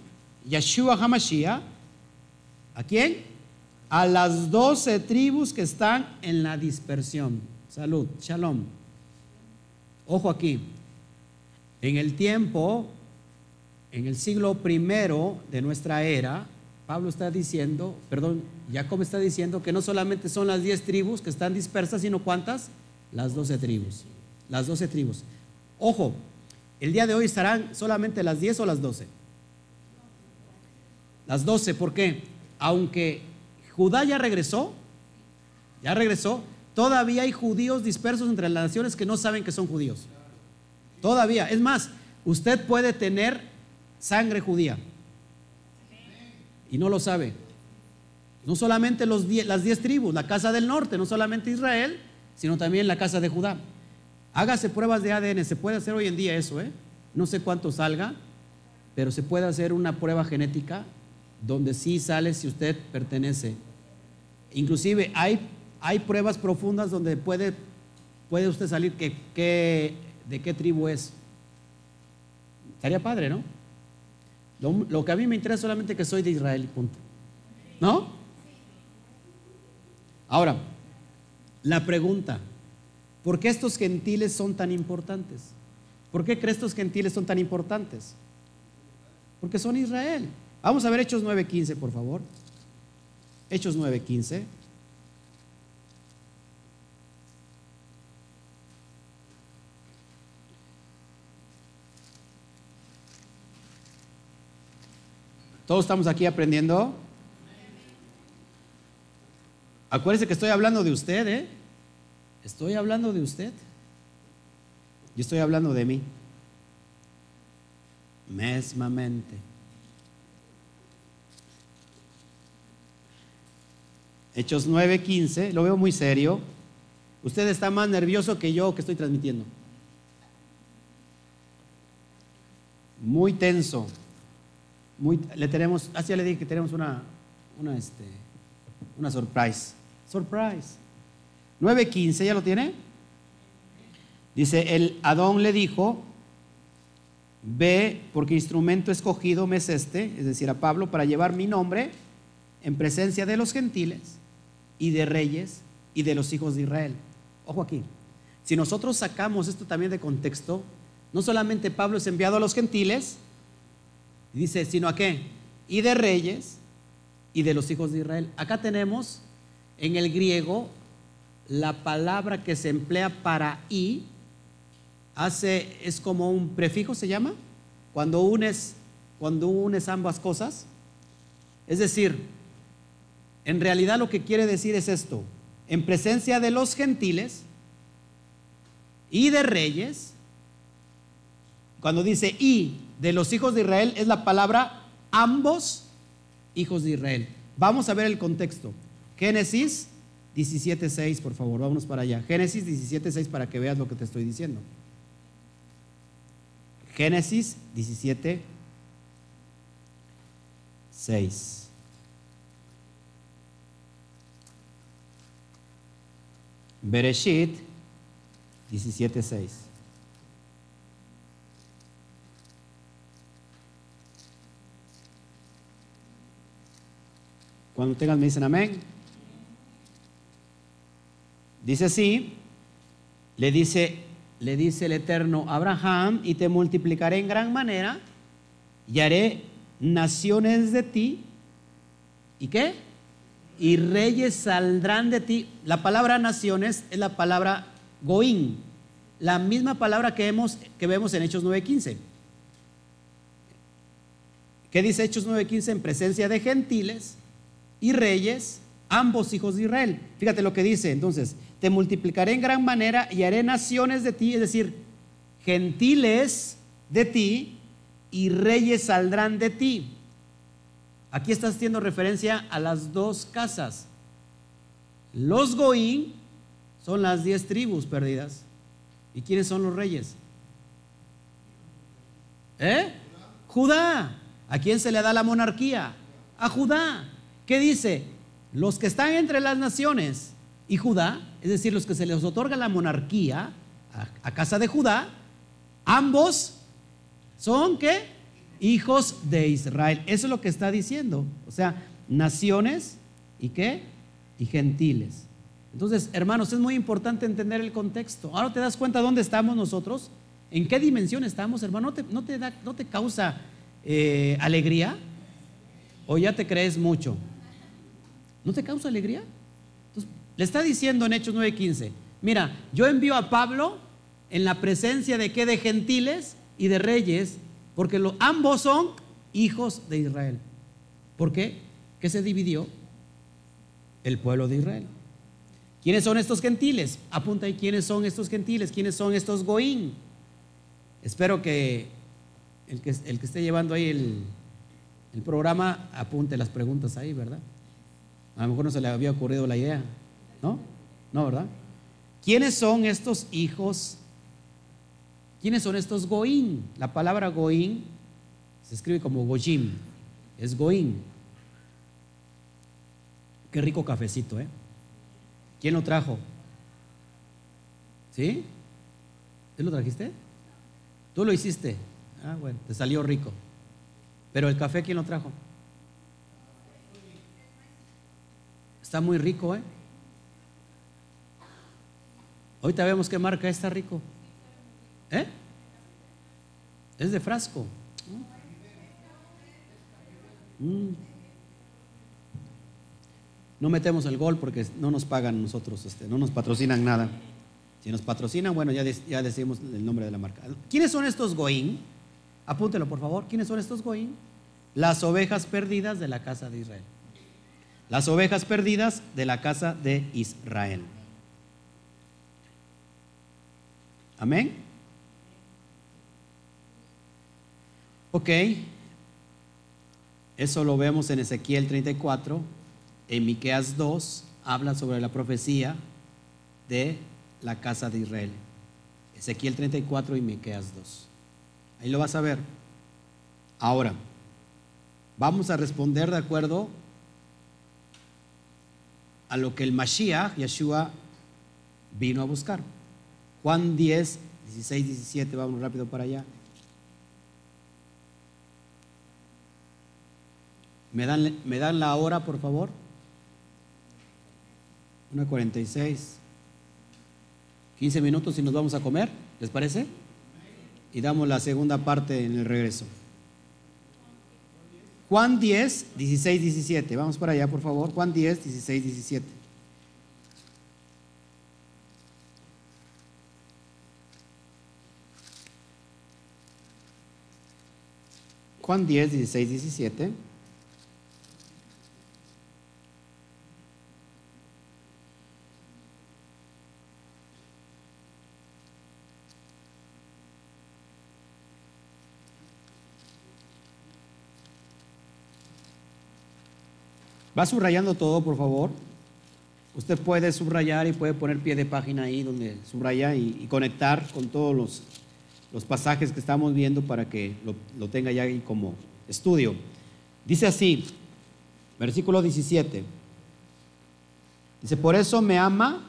Yeshua Hamashiach, ¿a quién? A las doce tribus que están en la dispersión. Salud, shalom. Ojo aquí, en el tiempo, en el siglo primero de nuestra era, Pablo está diciendo, perdón, Jacob está diciendo que no solamente son las diez tribus que están dispersas, sino cuántas? Las doce tribus. Las doce tribus. Ojo, el día de hoy estarán solamente las diez o las doce. Las doce, ¿por qué? Aunque Judá ya regresó, ya regresó, todavía hay judíos dispersos entre las naciones que no saben que son judíos. Todavía. Es más, usted puede tener sangre judía y no lo sabe. No solamente las diez tribus, la casa del norte, no solamente Israel, sino también la casa de Judá. Hágase pruebas de ADN, se puede hacer hoy en día eso, ¿eh? No sé cuánto salga, pero se puede hacer una prueba genética donde sí sale si usted pertenece. Inclusive hay, hay pruebas profundas donde puede, puede usted salir que, de qué tribu es. Estaría padre, ¿no? Lo, que a mí me interesa solamente que soy de Israel, punto. ¿No? Ahora, la pregunta, ¿por qué estos gentiles son tan importantes? ¿Por qué crees estos gentiles son tan importantes? Porque son Israel. Vamos a ver Hechos 9:15, por favor. Hechos 9:15. Todos estamos aquí aprendiendo. Acuérdese que estoy hablando de usted, ¿eh? Estoy hablando de usted. Yo estoy hablando de mí. Mesmamente. Hechos 9:15, lo veo muy serio. Usted está más nervioso que yo que estoy transmitiendo. Muy tenso. Muy, le tenemos, así ya le dije que tenemos una, una, este, una surprise. Surprise. 9:15, ¿ya lo tiene? Dice, el Adón le dijo, ve porque instrumento escogido me es este, es decir, a Pablo, para llevar mi nombre en presencia de los gentiles y de reyes y de los hijos de Israel. Ojo aquí, si nosotros sacamos esto también de contexto, no solamente Pablo es enviado a los gentiles, dice, sino a qué? Y de reyes y de los hijos de Israel. Acá tenemos en el griego la palabra que se emplea para y, hace, es como un prefijo, se llama, cuando unes, cuando unes ambas cosas. Es decir, en realidad lo que quiere decir es esto, en presencia de los gentiles y de reyes, cuando dice y de los hijos de Israel, es la palabra ambos hijos de Israel. Vamos a ver el contexto. Génesis 17.6, por favor, vámonos para allá. Génesis 17.6 para que veas lo que te estoy diciendo. Génesis 17, 6. Bereshit 17, 6. Cuando tengan me dicen amén. Dice así, le dice le dice el Eterno Abraham, y te multiplicaré en gran manera, y haré naciones de ti. ¿Y qué? Y reyes saldrán de ti. La palabra naciones es la palabra goín, la misma palabra que que vemos en Hechos 9:15. ¿Qué dice Hechos 9:15? En presencia de gentiles y reyes, ambos hijos de Israel. Fíjate lo que dice entonces te multiplicaré en gran manera y haré naciones de ti, es decir, gentiles de ti y reyes saldrán de ti. Aquí estás haciendo referencia a las dos casas. Los Goín son las diez tribus perdidas. ¿Y quiénes son los reyes? ¿Eh? Judá. ¿A quién se le da la monarquía? A Judá. ¿Qué dice? Los que están entre las naciones y Judá es decir, los que se les otorga la monarquía a, casa de Judá, ambos son qué? Hijos de Israel. Eso es lo que está diciendo. O sea, naciones y qué? Y gentiles. Entonces, hermanos, es muy importante entender el contexto. Ahora te das cuenta dónde estamos nosotros, en qué dimensión estamos, hermano. ¿No te, da, no te causa eh, alegría? ¿O ya te crees mucho? ¿No te causa alegría? Le está diciendo en Hechos 9:15, mira, yo envío a Pablo en la presencia de qué? De gentiles y de reyes, porque ambos son hijos de Israel. ¿Por qué? ¿Qué se dividió? El pueblo de Israel. ¿Quiénes son estos gentiles? Apunta ahí quiénes son estos gentiles, quiénes son estos goín. Espero que el que, el que esté llevando ahí el programa apunte las preguntas ahí, ¿verdad? A lo mejor no se le había ocurrido la idea. ¿No? No, ¿verdad? ¿Quiénes son estos hijos? ¿Quiénes son estos Goín? La palabra Goín se escribe como Gojim, es Goín. Qué rico cafecito, ¿eh? ¿Quién lo trajo? ¿Sí? ¿Tú lo trajiste? ¿Tú lo hiciste? Ah, bueno, te salió rico. Pero el café, ¿quién lo trajo? Está muy rico, ¿eh? Ahorita vemos qué marca está rico. ¿Eh? Es de frasco. Mm. No metemos el gol porque no nos pagan nosotros, este, no nos patrocinan nada. Si nos patrocinan, bueno, ya, ya decimos el nombre de la marca. ¿Quiénes son estos Goín? Apúntelo, por favor. ¿Quiénes son estos Goín? Las ovejas perdidas de la casa de Israel. Las ovejas perdidas de la casa de Israel. Amén. Ok, eso lo vemos en Ezequiel 34, en Miqueas 2, habla sobre la profecía de la casa de Israel. Ezequiel 34 y Miqueas 2. Ahí lo vas a ver. Ahora, vamos a responder de acuerdo a lo que el Mashiach, Yeshua, vino a buscar. Juan 10, 16, 17, vamos rápido para allá. ¿Me dan, ¿Me dan la hora, por favor? 1.46. 15 minutos y nos vamos a comer, ¿les parece? Y damos la segunda parte en el regreso. Juan 10, 16, 17. Vamos para allá, por favor. Juan 10, 16, 17. Juan 10, 16, 17. Va subrayando todo, por favor. Usted puede subrayar y puede poner pie de página ahí donde subraya y, conectar con todos los, los, pasajes que estamos viendo para que lo, tenga ya ahí como estudio. Dice así, versículo 17. Dice, por eso me ama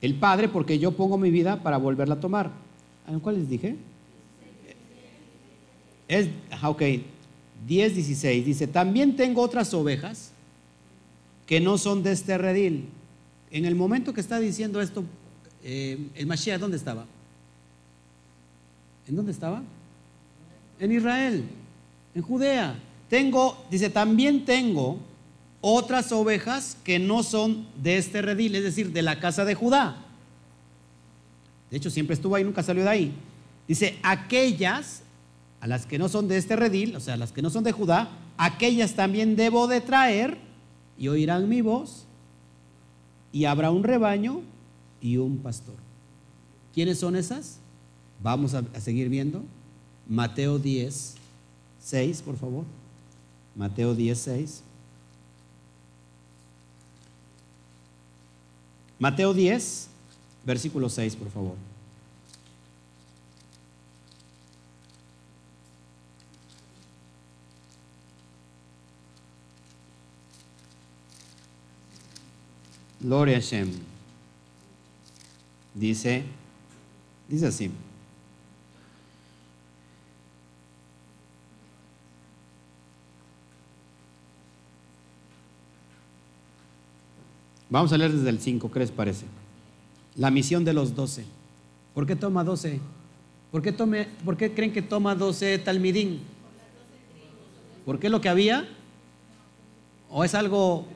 el Padre, porque yo pongo mi vida para volverla a tomar. ¿En cuál les dije? Es, ok, 10, 16. Dice, también tengo otras ovejas que no son de este redil. En el momento que está diciendo esto, eh, el Mashiach, ¿dónde estaba? ¿En dónde estaba? En Israel, en Judea. Tengo, dice, también tengo otras ovejas que no son de este redil, es decir, de la casa de Judá. De hecho, siempre estuvo ahí, nunca salió de ahí. Dice, aquellas a las que no son de este redil, o sea, las que no son de Judá, aquellas también debo de traer y oirán mi voz y habrá un rebaño y un pastor. ¿Quiénes son esas? Vamos a, seguir viendo. Mateo 10, 6, por favor. Mateo 10, 6. Mateo 10, versículo 6, por favor. Gloria a Hashem. Dice, dice así. Vamos a leer desde el 5, ¿qué les parece? La misión de los 12. ¿Por qué toma 12? ¿Por qué, tome, ¿Por qué creen que toma 12 Talmidín? ¿Por qué lo que había? ¿O es algo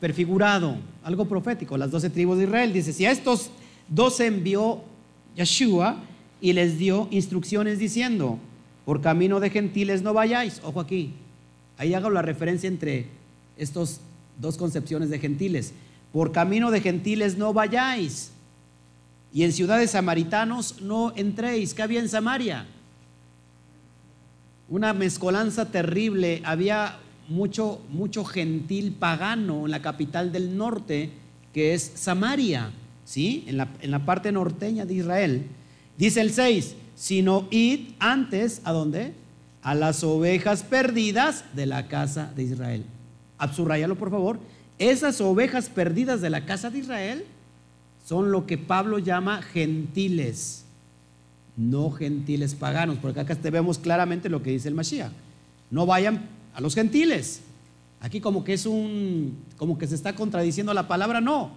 perfigurado, algo profético? Las 12 tribus de Israel. Dice, si a estos 12 envió Yeshua y les dio instrucciones diciendo, por camino de gentiles no vayáis. Ojo aquí, ahí hago la referencia entre estas dos concepciones de gentiles. Por camino de gentiles no vayáis. Y en ciudades samaritanos no entréis. ¿Qué había en Samaria? Una mezcolanza terrible. Había mucho, mucho gentil pagano en la capital del norte, que es Samaria, ¿sí? En la, en la parte norteña de Israel. Dice el 6, sino id antes, ¿a dónde? A las ovejas perdidas de la casa de Israel. Absurrayalo, por favor esas ovejas perdidas de la casa de Israel son lo que Pablo llama gentiles, no gentiles paganos, porque acá vemos claramente lo que dice el Mashiach. No vayan a los gentiles. Aquí como que es un, como que se está contradiciendo la palabra, no.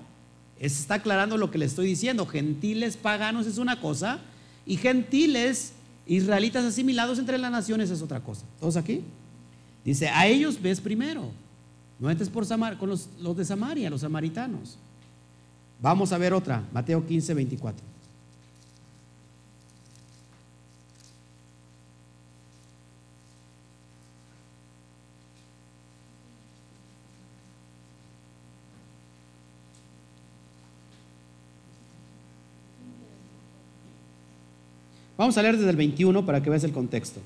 Se está aclarando lo que le estoy diciendo. Gentiles paganos es una cosa y gentiles israelitas asimilados entre las naciones es otra cosa. ¿Todos aquí? Dice, a ellos ves primero. No entres por Samar, con los, los de Samaria, los samaritanos. Vamos a ver otra, Mateo 15, 24. Vamos a leer desde el 21 para que veas el contexto.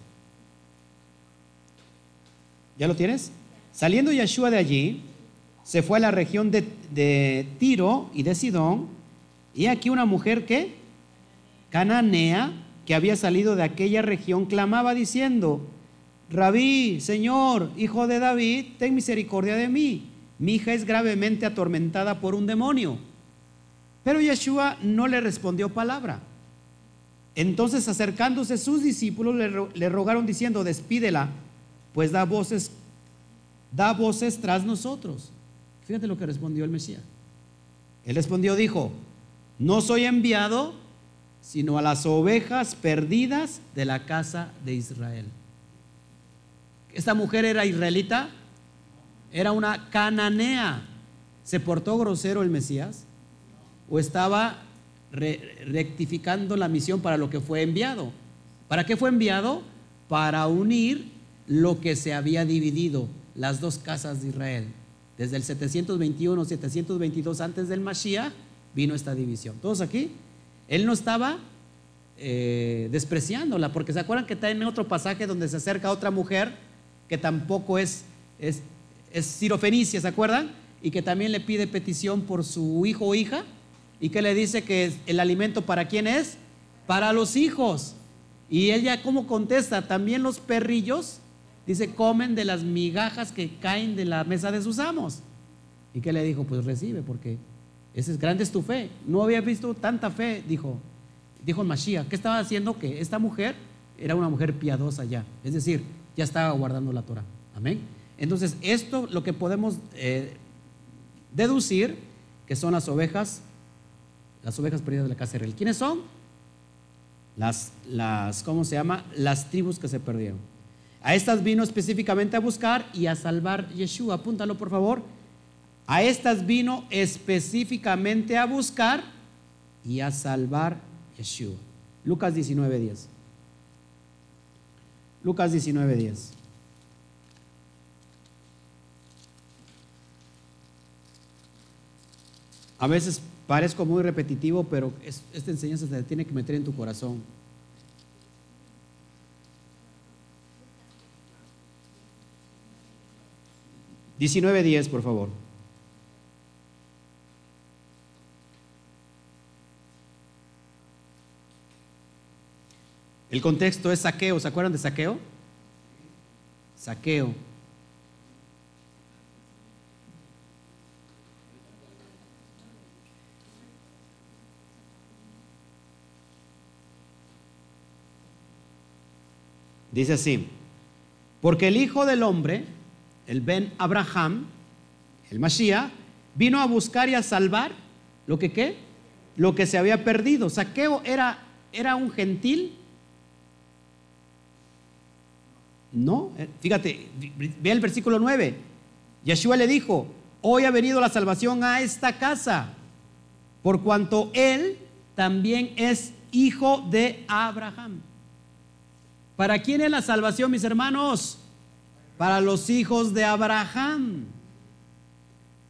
¿Ya lo tienes? Saliendo Yeshua de allí, se fue a la región de, Tiro y de Sidón, y aquí una mujer que, cananea, que había salido de aquella región, clamaba diciendo, Rabí, Señor, hijo de David, ten misericordia de mí. Mi hija es gravemente atormentada por un demonio. Pero Yeshua no le respondió palabra. Entonces acercándose sus discípulos le, le rogaron diciendo, despídela, pues da voces da voces tras nosotros. Fíjate lo que respondió el Mesías. Él respondió, dijo, no soy enviado sino a las ovejas perdidas de la casa de Israel. ¿Esta mujer era israelita? Era una cananea. ¿Se portó grosero el Mesías? ¿O estaba rectificando la misión para lo que fue enviado? ¿Para qué fue enviado? Para unir lo que se había dividido las dos casas de Israel. Desde el 721, 722 antes del Mashiach vino esta división. ¿Todos aquí? Él no estaba eh, despreciándola, porque se acuerdan que está en otro pasaje donde se acerca a otra mujer que tampoco es, es, cirofenicia, ¿se acuerdan? y que también le pide petición por su hijo o hija y que le dice que el alimento para quién es? Para los hijos. Y ella cómo contesta, también los perrillos, dice, comen de las migajas que caen de la mesa de sus amos. ¿Y qué le dijo? Pues recibe, porque ese es grande es tu fe. No había visto tanta fe, dijo, dijo Mashiach. ¿Qué estaba haciendo? Que esta mujer era una mujer piadosa ya. Es decir, ya estaba guardando la Torah. Amén. Entonces, esto lo que podemos eh, deducir que son las ovejas, las ovejas perdidas de la casa de Israel. ¿Quiénes son? Las, las, ¿cómo se llama? Las tribus que se perdieron. A estas vino específicamente a buscar y a salvar Yeshua. Apúntalo, por favor. A estas vino específicamente a buscar y a salvar Yeshua. Lucas 19:10. Lucas 19:10. A veces parezco muy repetitivo, pero esta enseñanza se tiene que meter en tu corazón. Diecinueve diez, por favor. El contexto es saqueo. ¿Se acuerdan de saqueo? Saqueo. Dice así, porque el Hijo del Hombre, el Ben Abraham, el Mashiach, vino a buscar y a salvar lo que qué? Lo que se había perdido. Saqueo era, era un gentil. No, eh, fíjate, ve el versículo 9. Yeshua le dijo, hoy ha venido la salvación a esta casa, por cuanto él también es hijo de Abraham. ¿Para quién es la salvación, mis hermanos? Para los hijos de Abraham.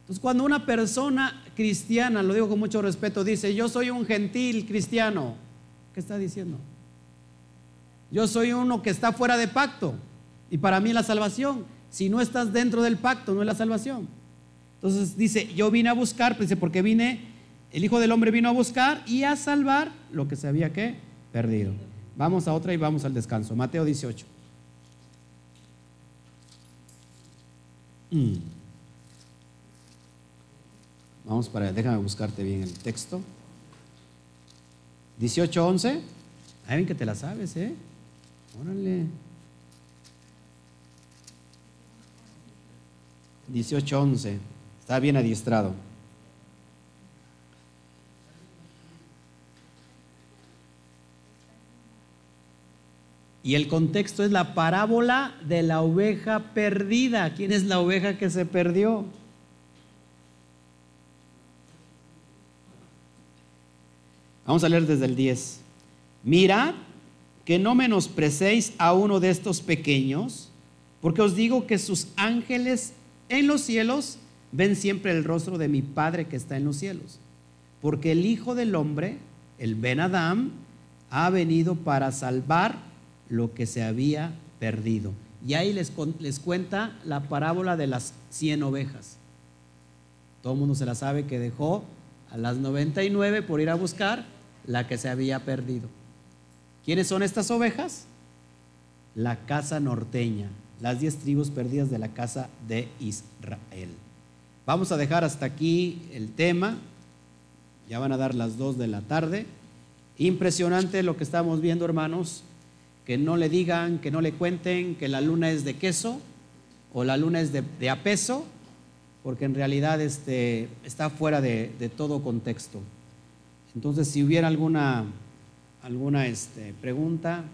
Entonces, cuando una persona cristiana, lo digo con mucho respeto, dice, yo soy un gentil cristiano, ¿qué está diciendo? Yo soy uno que está fuera de pacto y para mí la salvación. Si no estás dentro del pacto, no es la salvación. Entonces dice, yo vine a buscar, dice, porque vine, el Hijo del Hombre vino a buscar y a salvar lo que se había que perdido. Vamos a otra y vamos al descanso. Mateo 18. Mm. Vamos para, déjame buscarte bien el texto. 18, 11. Ay, bien que te la sabes, ¿eh? Órale. 18, 11. Está bien adiestrado. Y el contexto es la parábola de la oveja perdida. ¿Quién es la oveja que se perdió? Vamos a leer desde el 10. Mira que no menosprecéis a uno de estos pequeños, porque os digo que sus ángeles en los cielos ven siempre el rostro de mi Padre que está en los cielos. Porque el Hijo del Hombre, el Ben Adam, ha venido para salvar lo que se había perdido. Y ahí les, les cuenta la parábola de las 100 ovejas. Todo el mundo se la sabe que dejó a las 99 por ir a buscar la que se había perdido. ¿Quiénes son estas ovejas? La casa norteña, las 10 tribus perdidas de la casa de Israel. Vamos a dejar hasta aquí el tema. Ya van a dar las 2 de la tarde. Impresionante lo que estamos viendo, hermanos que no le digan, que no le cuenten que la luna es de queso o la luna es de, a peso, porque en realidad este, está fuera de, todo contexto. Entonces, si hubiera alguna, alguna este, pregunta,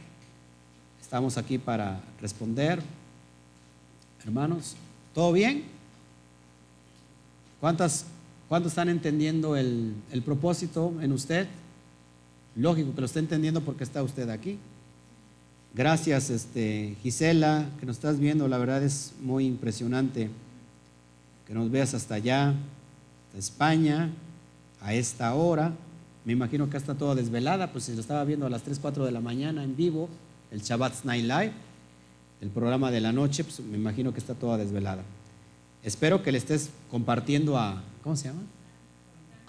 estamos aquí para responder. Hermanos, ¿todo bien? ¿Cuántas, ¿Cuántos están entendiendo el, el propósito en usted? Lógico que lo esté entendiendo porque está usted aquí. Gracias, este, Gisela, que nos estás viendo. La verdad es muy impresionante que nos veas hasta allá, hasta España, a esta hora. Me imagino que está toda desvelada, pues se lo estaba viendo a las 3, 4 de la mañana en vivo, el Shabbat Night Live, el programa de la noche, pues me imagino que está toda desvelada. Espero que le estés compartiendo a, ¿cómo se llama?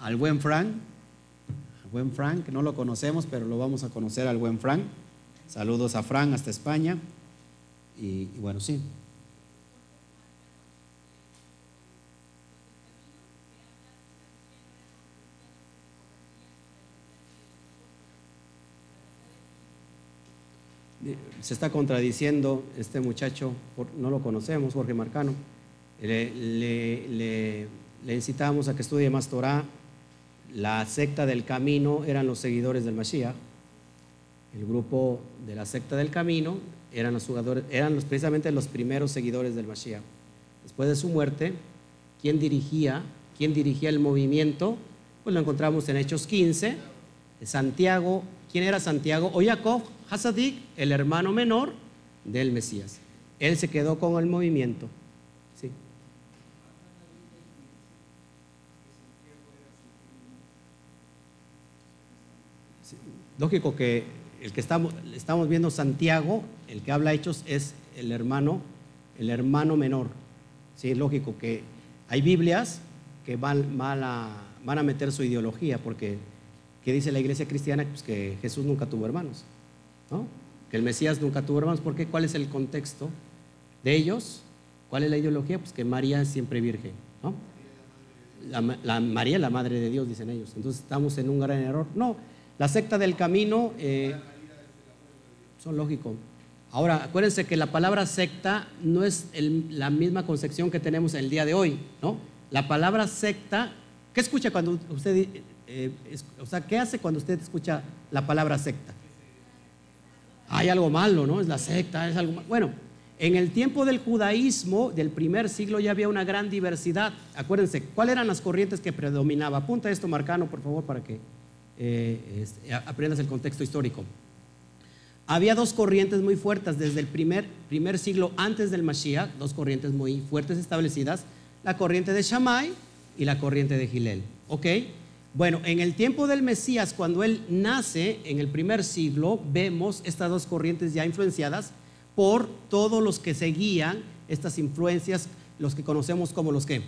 Al buen Frank. Al buen Frank, no lo conocemos, pero lo vamos a conocer al buen Frank. Saludos a Frank hasta España. Y, bueno, sí. se está contradiciendo este muchacho, no lo conocemos, Jorge Marcano. Le, le, incitamos a que estudie más Torah. La secta del camino eran los seguidores del Mashiach. El grupo de la secta del camino eran los jugadores, eran precisamente los primeros seguidores del Mashiach. Después de su muerte, ¿quién dirigía, quién dirigía el movimiento? Pues lo encontramos en Hechos 15, Santiago. ¿Quién era Santiago? O Jacob, Hasadik, el hermano menor del Mesías. Él se quedó con el movimiento. Sí. Lógico que el que estamos, viendo Santiago, el que habla hechos, es el hermano, el hermano menor. Sí, es lógico que hay Biblias que van, a, meter su ideología, porque ¿qué dice la iglesia cristiana? Pues que Jesús nunca tuvo hermanos. Que el Mesías nunca tuvo hermanos. ¿Por qué? ¿Cuál es el contexto de ellos? ¿Cuál es la ideología? Pues que María es siempre virgen, ¿no? La, María es la madre de Dios, dicen ellos. Entonces estamos en un gran error. No, la secta del camino eh, son lógicos. Ahora, acuérdense que la palabra secta no es la misma concepción que tenemos el día de hoy, ¿no? La palabra secta, ¿qué escucha cuando usted, eh, o sea, qué hace cuando usted escucha la palabra secta? hay algo malo, ¿no? Es la secta, es algo malo. Bueno, en el tiempo del judaísmo del primer siglo ya había una gran diversidad. Acuérdense, ¿cuáles eran las corrientes que predominaban? Apunta esto, Marcano, por favor, para que eh, aprendas el contexto histórico. Había dos corrientes muy fuertes desde el primer, primer siglo antes del Mashiach, dos corrientes muy fuertes establecidas, la corriente de Shammai y la corriente de Gilel. ¿Ok? Bueno, en el tiempo del Mesías, cuando él nace, en el primer siglo, vemos estas dos corrientes ya influenciadas por todos los que seguían estas influencias, los que conocemos como los que,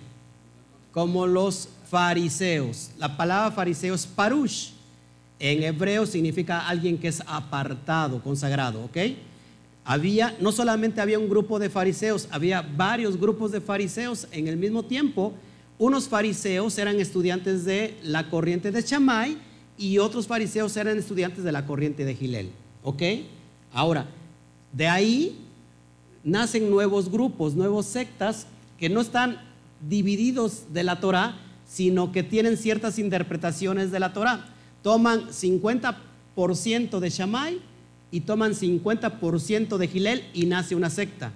como los fariseos. La palabra fariseo es parush. En hebreo significa alguien que es apartado, consagrado, ¿ok? Había, no solamente había un grupo de fariseos, había varios grupos de fariseos en el mismo tiempo unos fariseos eran estudiantes de la corriente de Chamay y otros fariseos eran estudiantes de la corriente de Gilel. ¿Ok? Ahora, de ahí nacen nuevos grupos, nuevos sectas que no están divididos de la Torah, sino que tienen ciertas interpretaciones de la Torah. Toman 50% de Shammai y toman 50% de Gilel y nace una secta.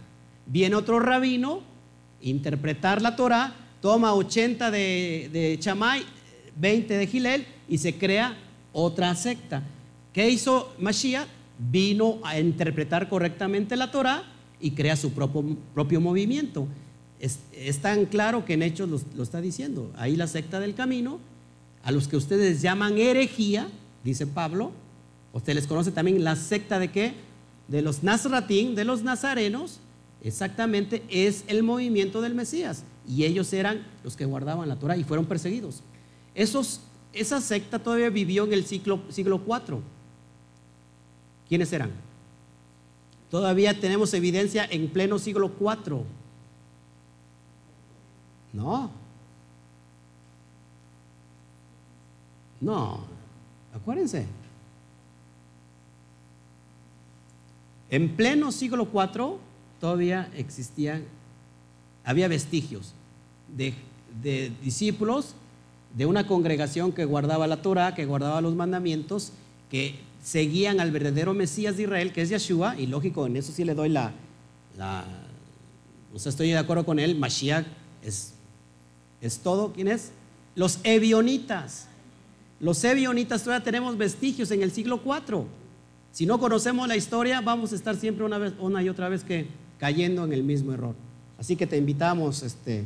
Viene otro rabino interpretar la Torah toma 80 de, de Chamay, 20 de Gilel y se crea otra secta. ¿Qué hizo Mashiach? Vino a interpretar correctamente la Torah y crea su propio movimiento. Es, tan claro que en Hechos lo, está diciendo. Ahí la secta del camino, a los que ustedes llaman herejía, dice Pablo, usted les conoce también la secta de qué? De los Nazratín, de los nazarenos, exactamente es el movimiento del Mesías y ellos eran los que guardaban la Torah y fueron perseguidos. Esos, esa secta todavía vivió en el siglo, siglo IV. ¿Quiénes eran? Todavía tenemos evidencia en pleno siglo IV. No. No. Acuérdense. En pleno siglo IV todavía existían había vestigios de, discípulos de una congregación que guardaba la Torah, que guardaba los mandamientos, que seguían al verdadero Mesías de Israel, que es Yeshua, y lógico, en eso sí le doy la, la o sea, estoy de acuerdo con él, Mashiach es, es todo, ¿quién es? Los evionitas. Los evionitas todavía tenemos vestigios en el siglo IV. Si no conocemos la historia, vamos a estar siempre una, vez, una y otra vez que cayendo en el mismo error. Así que te invitamos, este,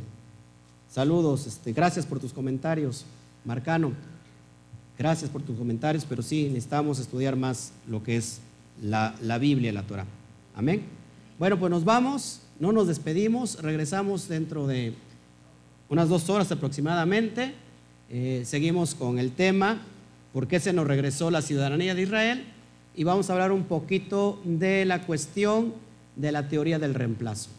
saludos, este, gracias por tus comentarios, Marcano. Gracias por tus comentarios, pero sí necesitamos estudiar más lo que es la, la Biblia, la Torah. Amén. Bueno, pues nos vamos, no nos despedimos, regresamos dentro de unas dos horas aproximadamente. Eh, seguimos con el tema, ¿por qué se nos regresó la ciudadanía de Israel? Y vamos a hablar un poquito de la cuestión de la teoría del reemplazo.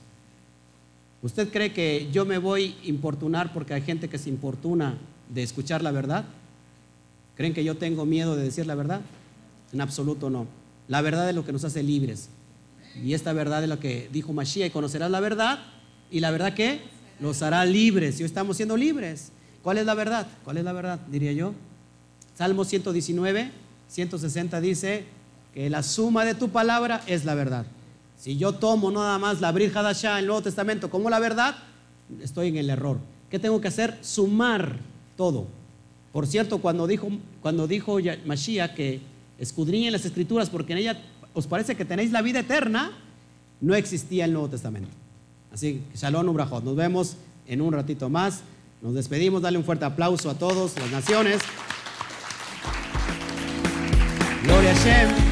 ¿Usted cree que yo me voy a importunar porque hay gente que se importuna de escuchar la verdad? ¿Creen que yo tengo miedo de decir la verdad? En absoluto no. La verdad es lo que nos hace libres. Y esta verdad es lo que dijo Mashiach, y conocerás la verdad. ¿Y la verdad qué? Los hará libres. Y hoy estamos siendo libres. ¿Cuál es la verdad? ¿Cuál es la verdad? Diría yo. Salmo 119, 160 dice que la suma de tu palabra es la verdad. Si yo tomo nada más la Brit Hadashah, el Nuevo Testamento, como la verdad, estoy en el error. ¿Qué tengo que hacer? Sumar todo. Por cierto, cuando dijo, cuando dijo Mashiach que escudriñen las escrituras porque en ella os parece que tenéis la vida eterna, no existía el Nuevo Testamento. Así que Shalom Ubrajot. Nos vemos en un ratito más. Nos despedimos. Dale un fuerte aplauso a todos, las naciones. Gloria a Shem.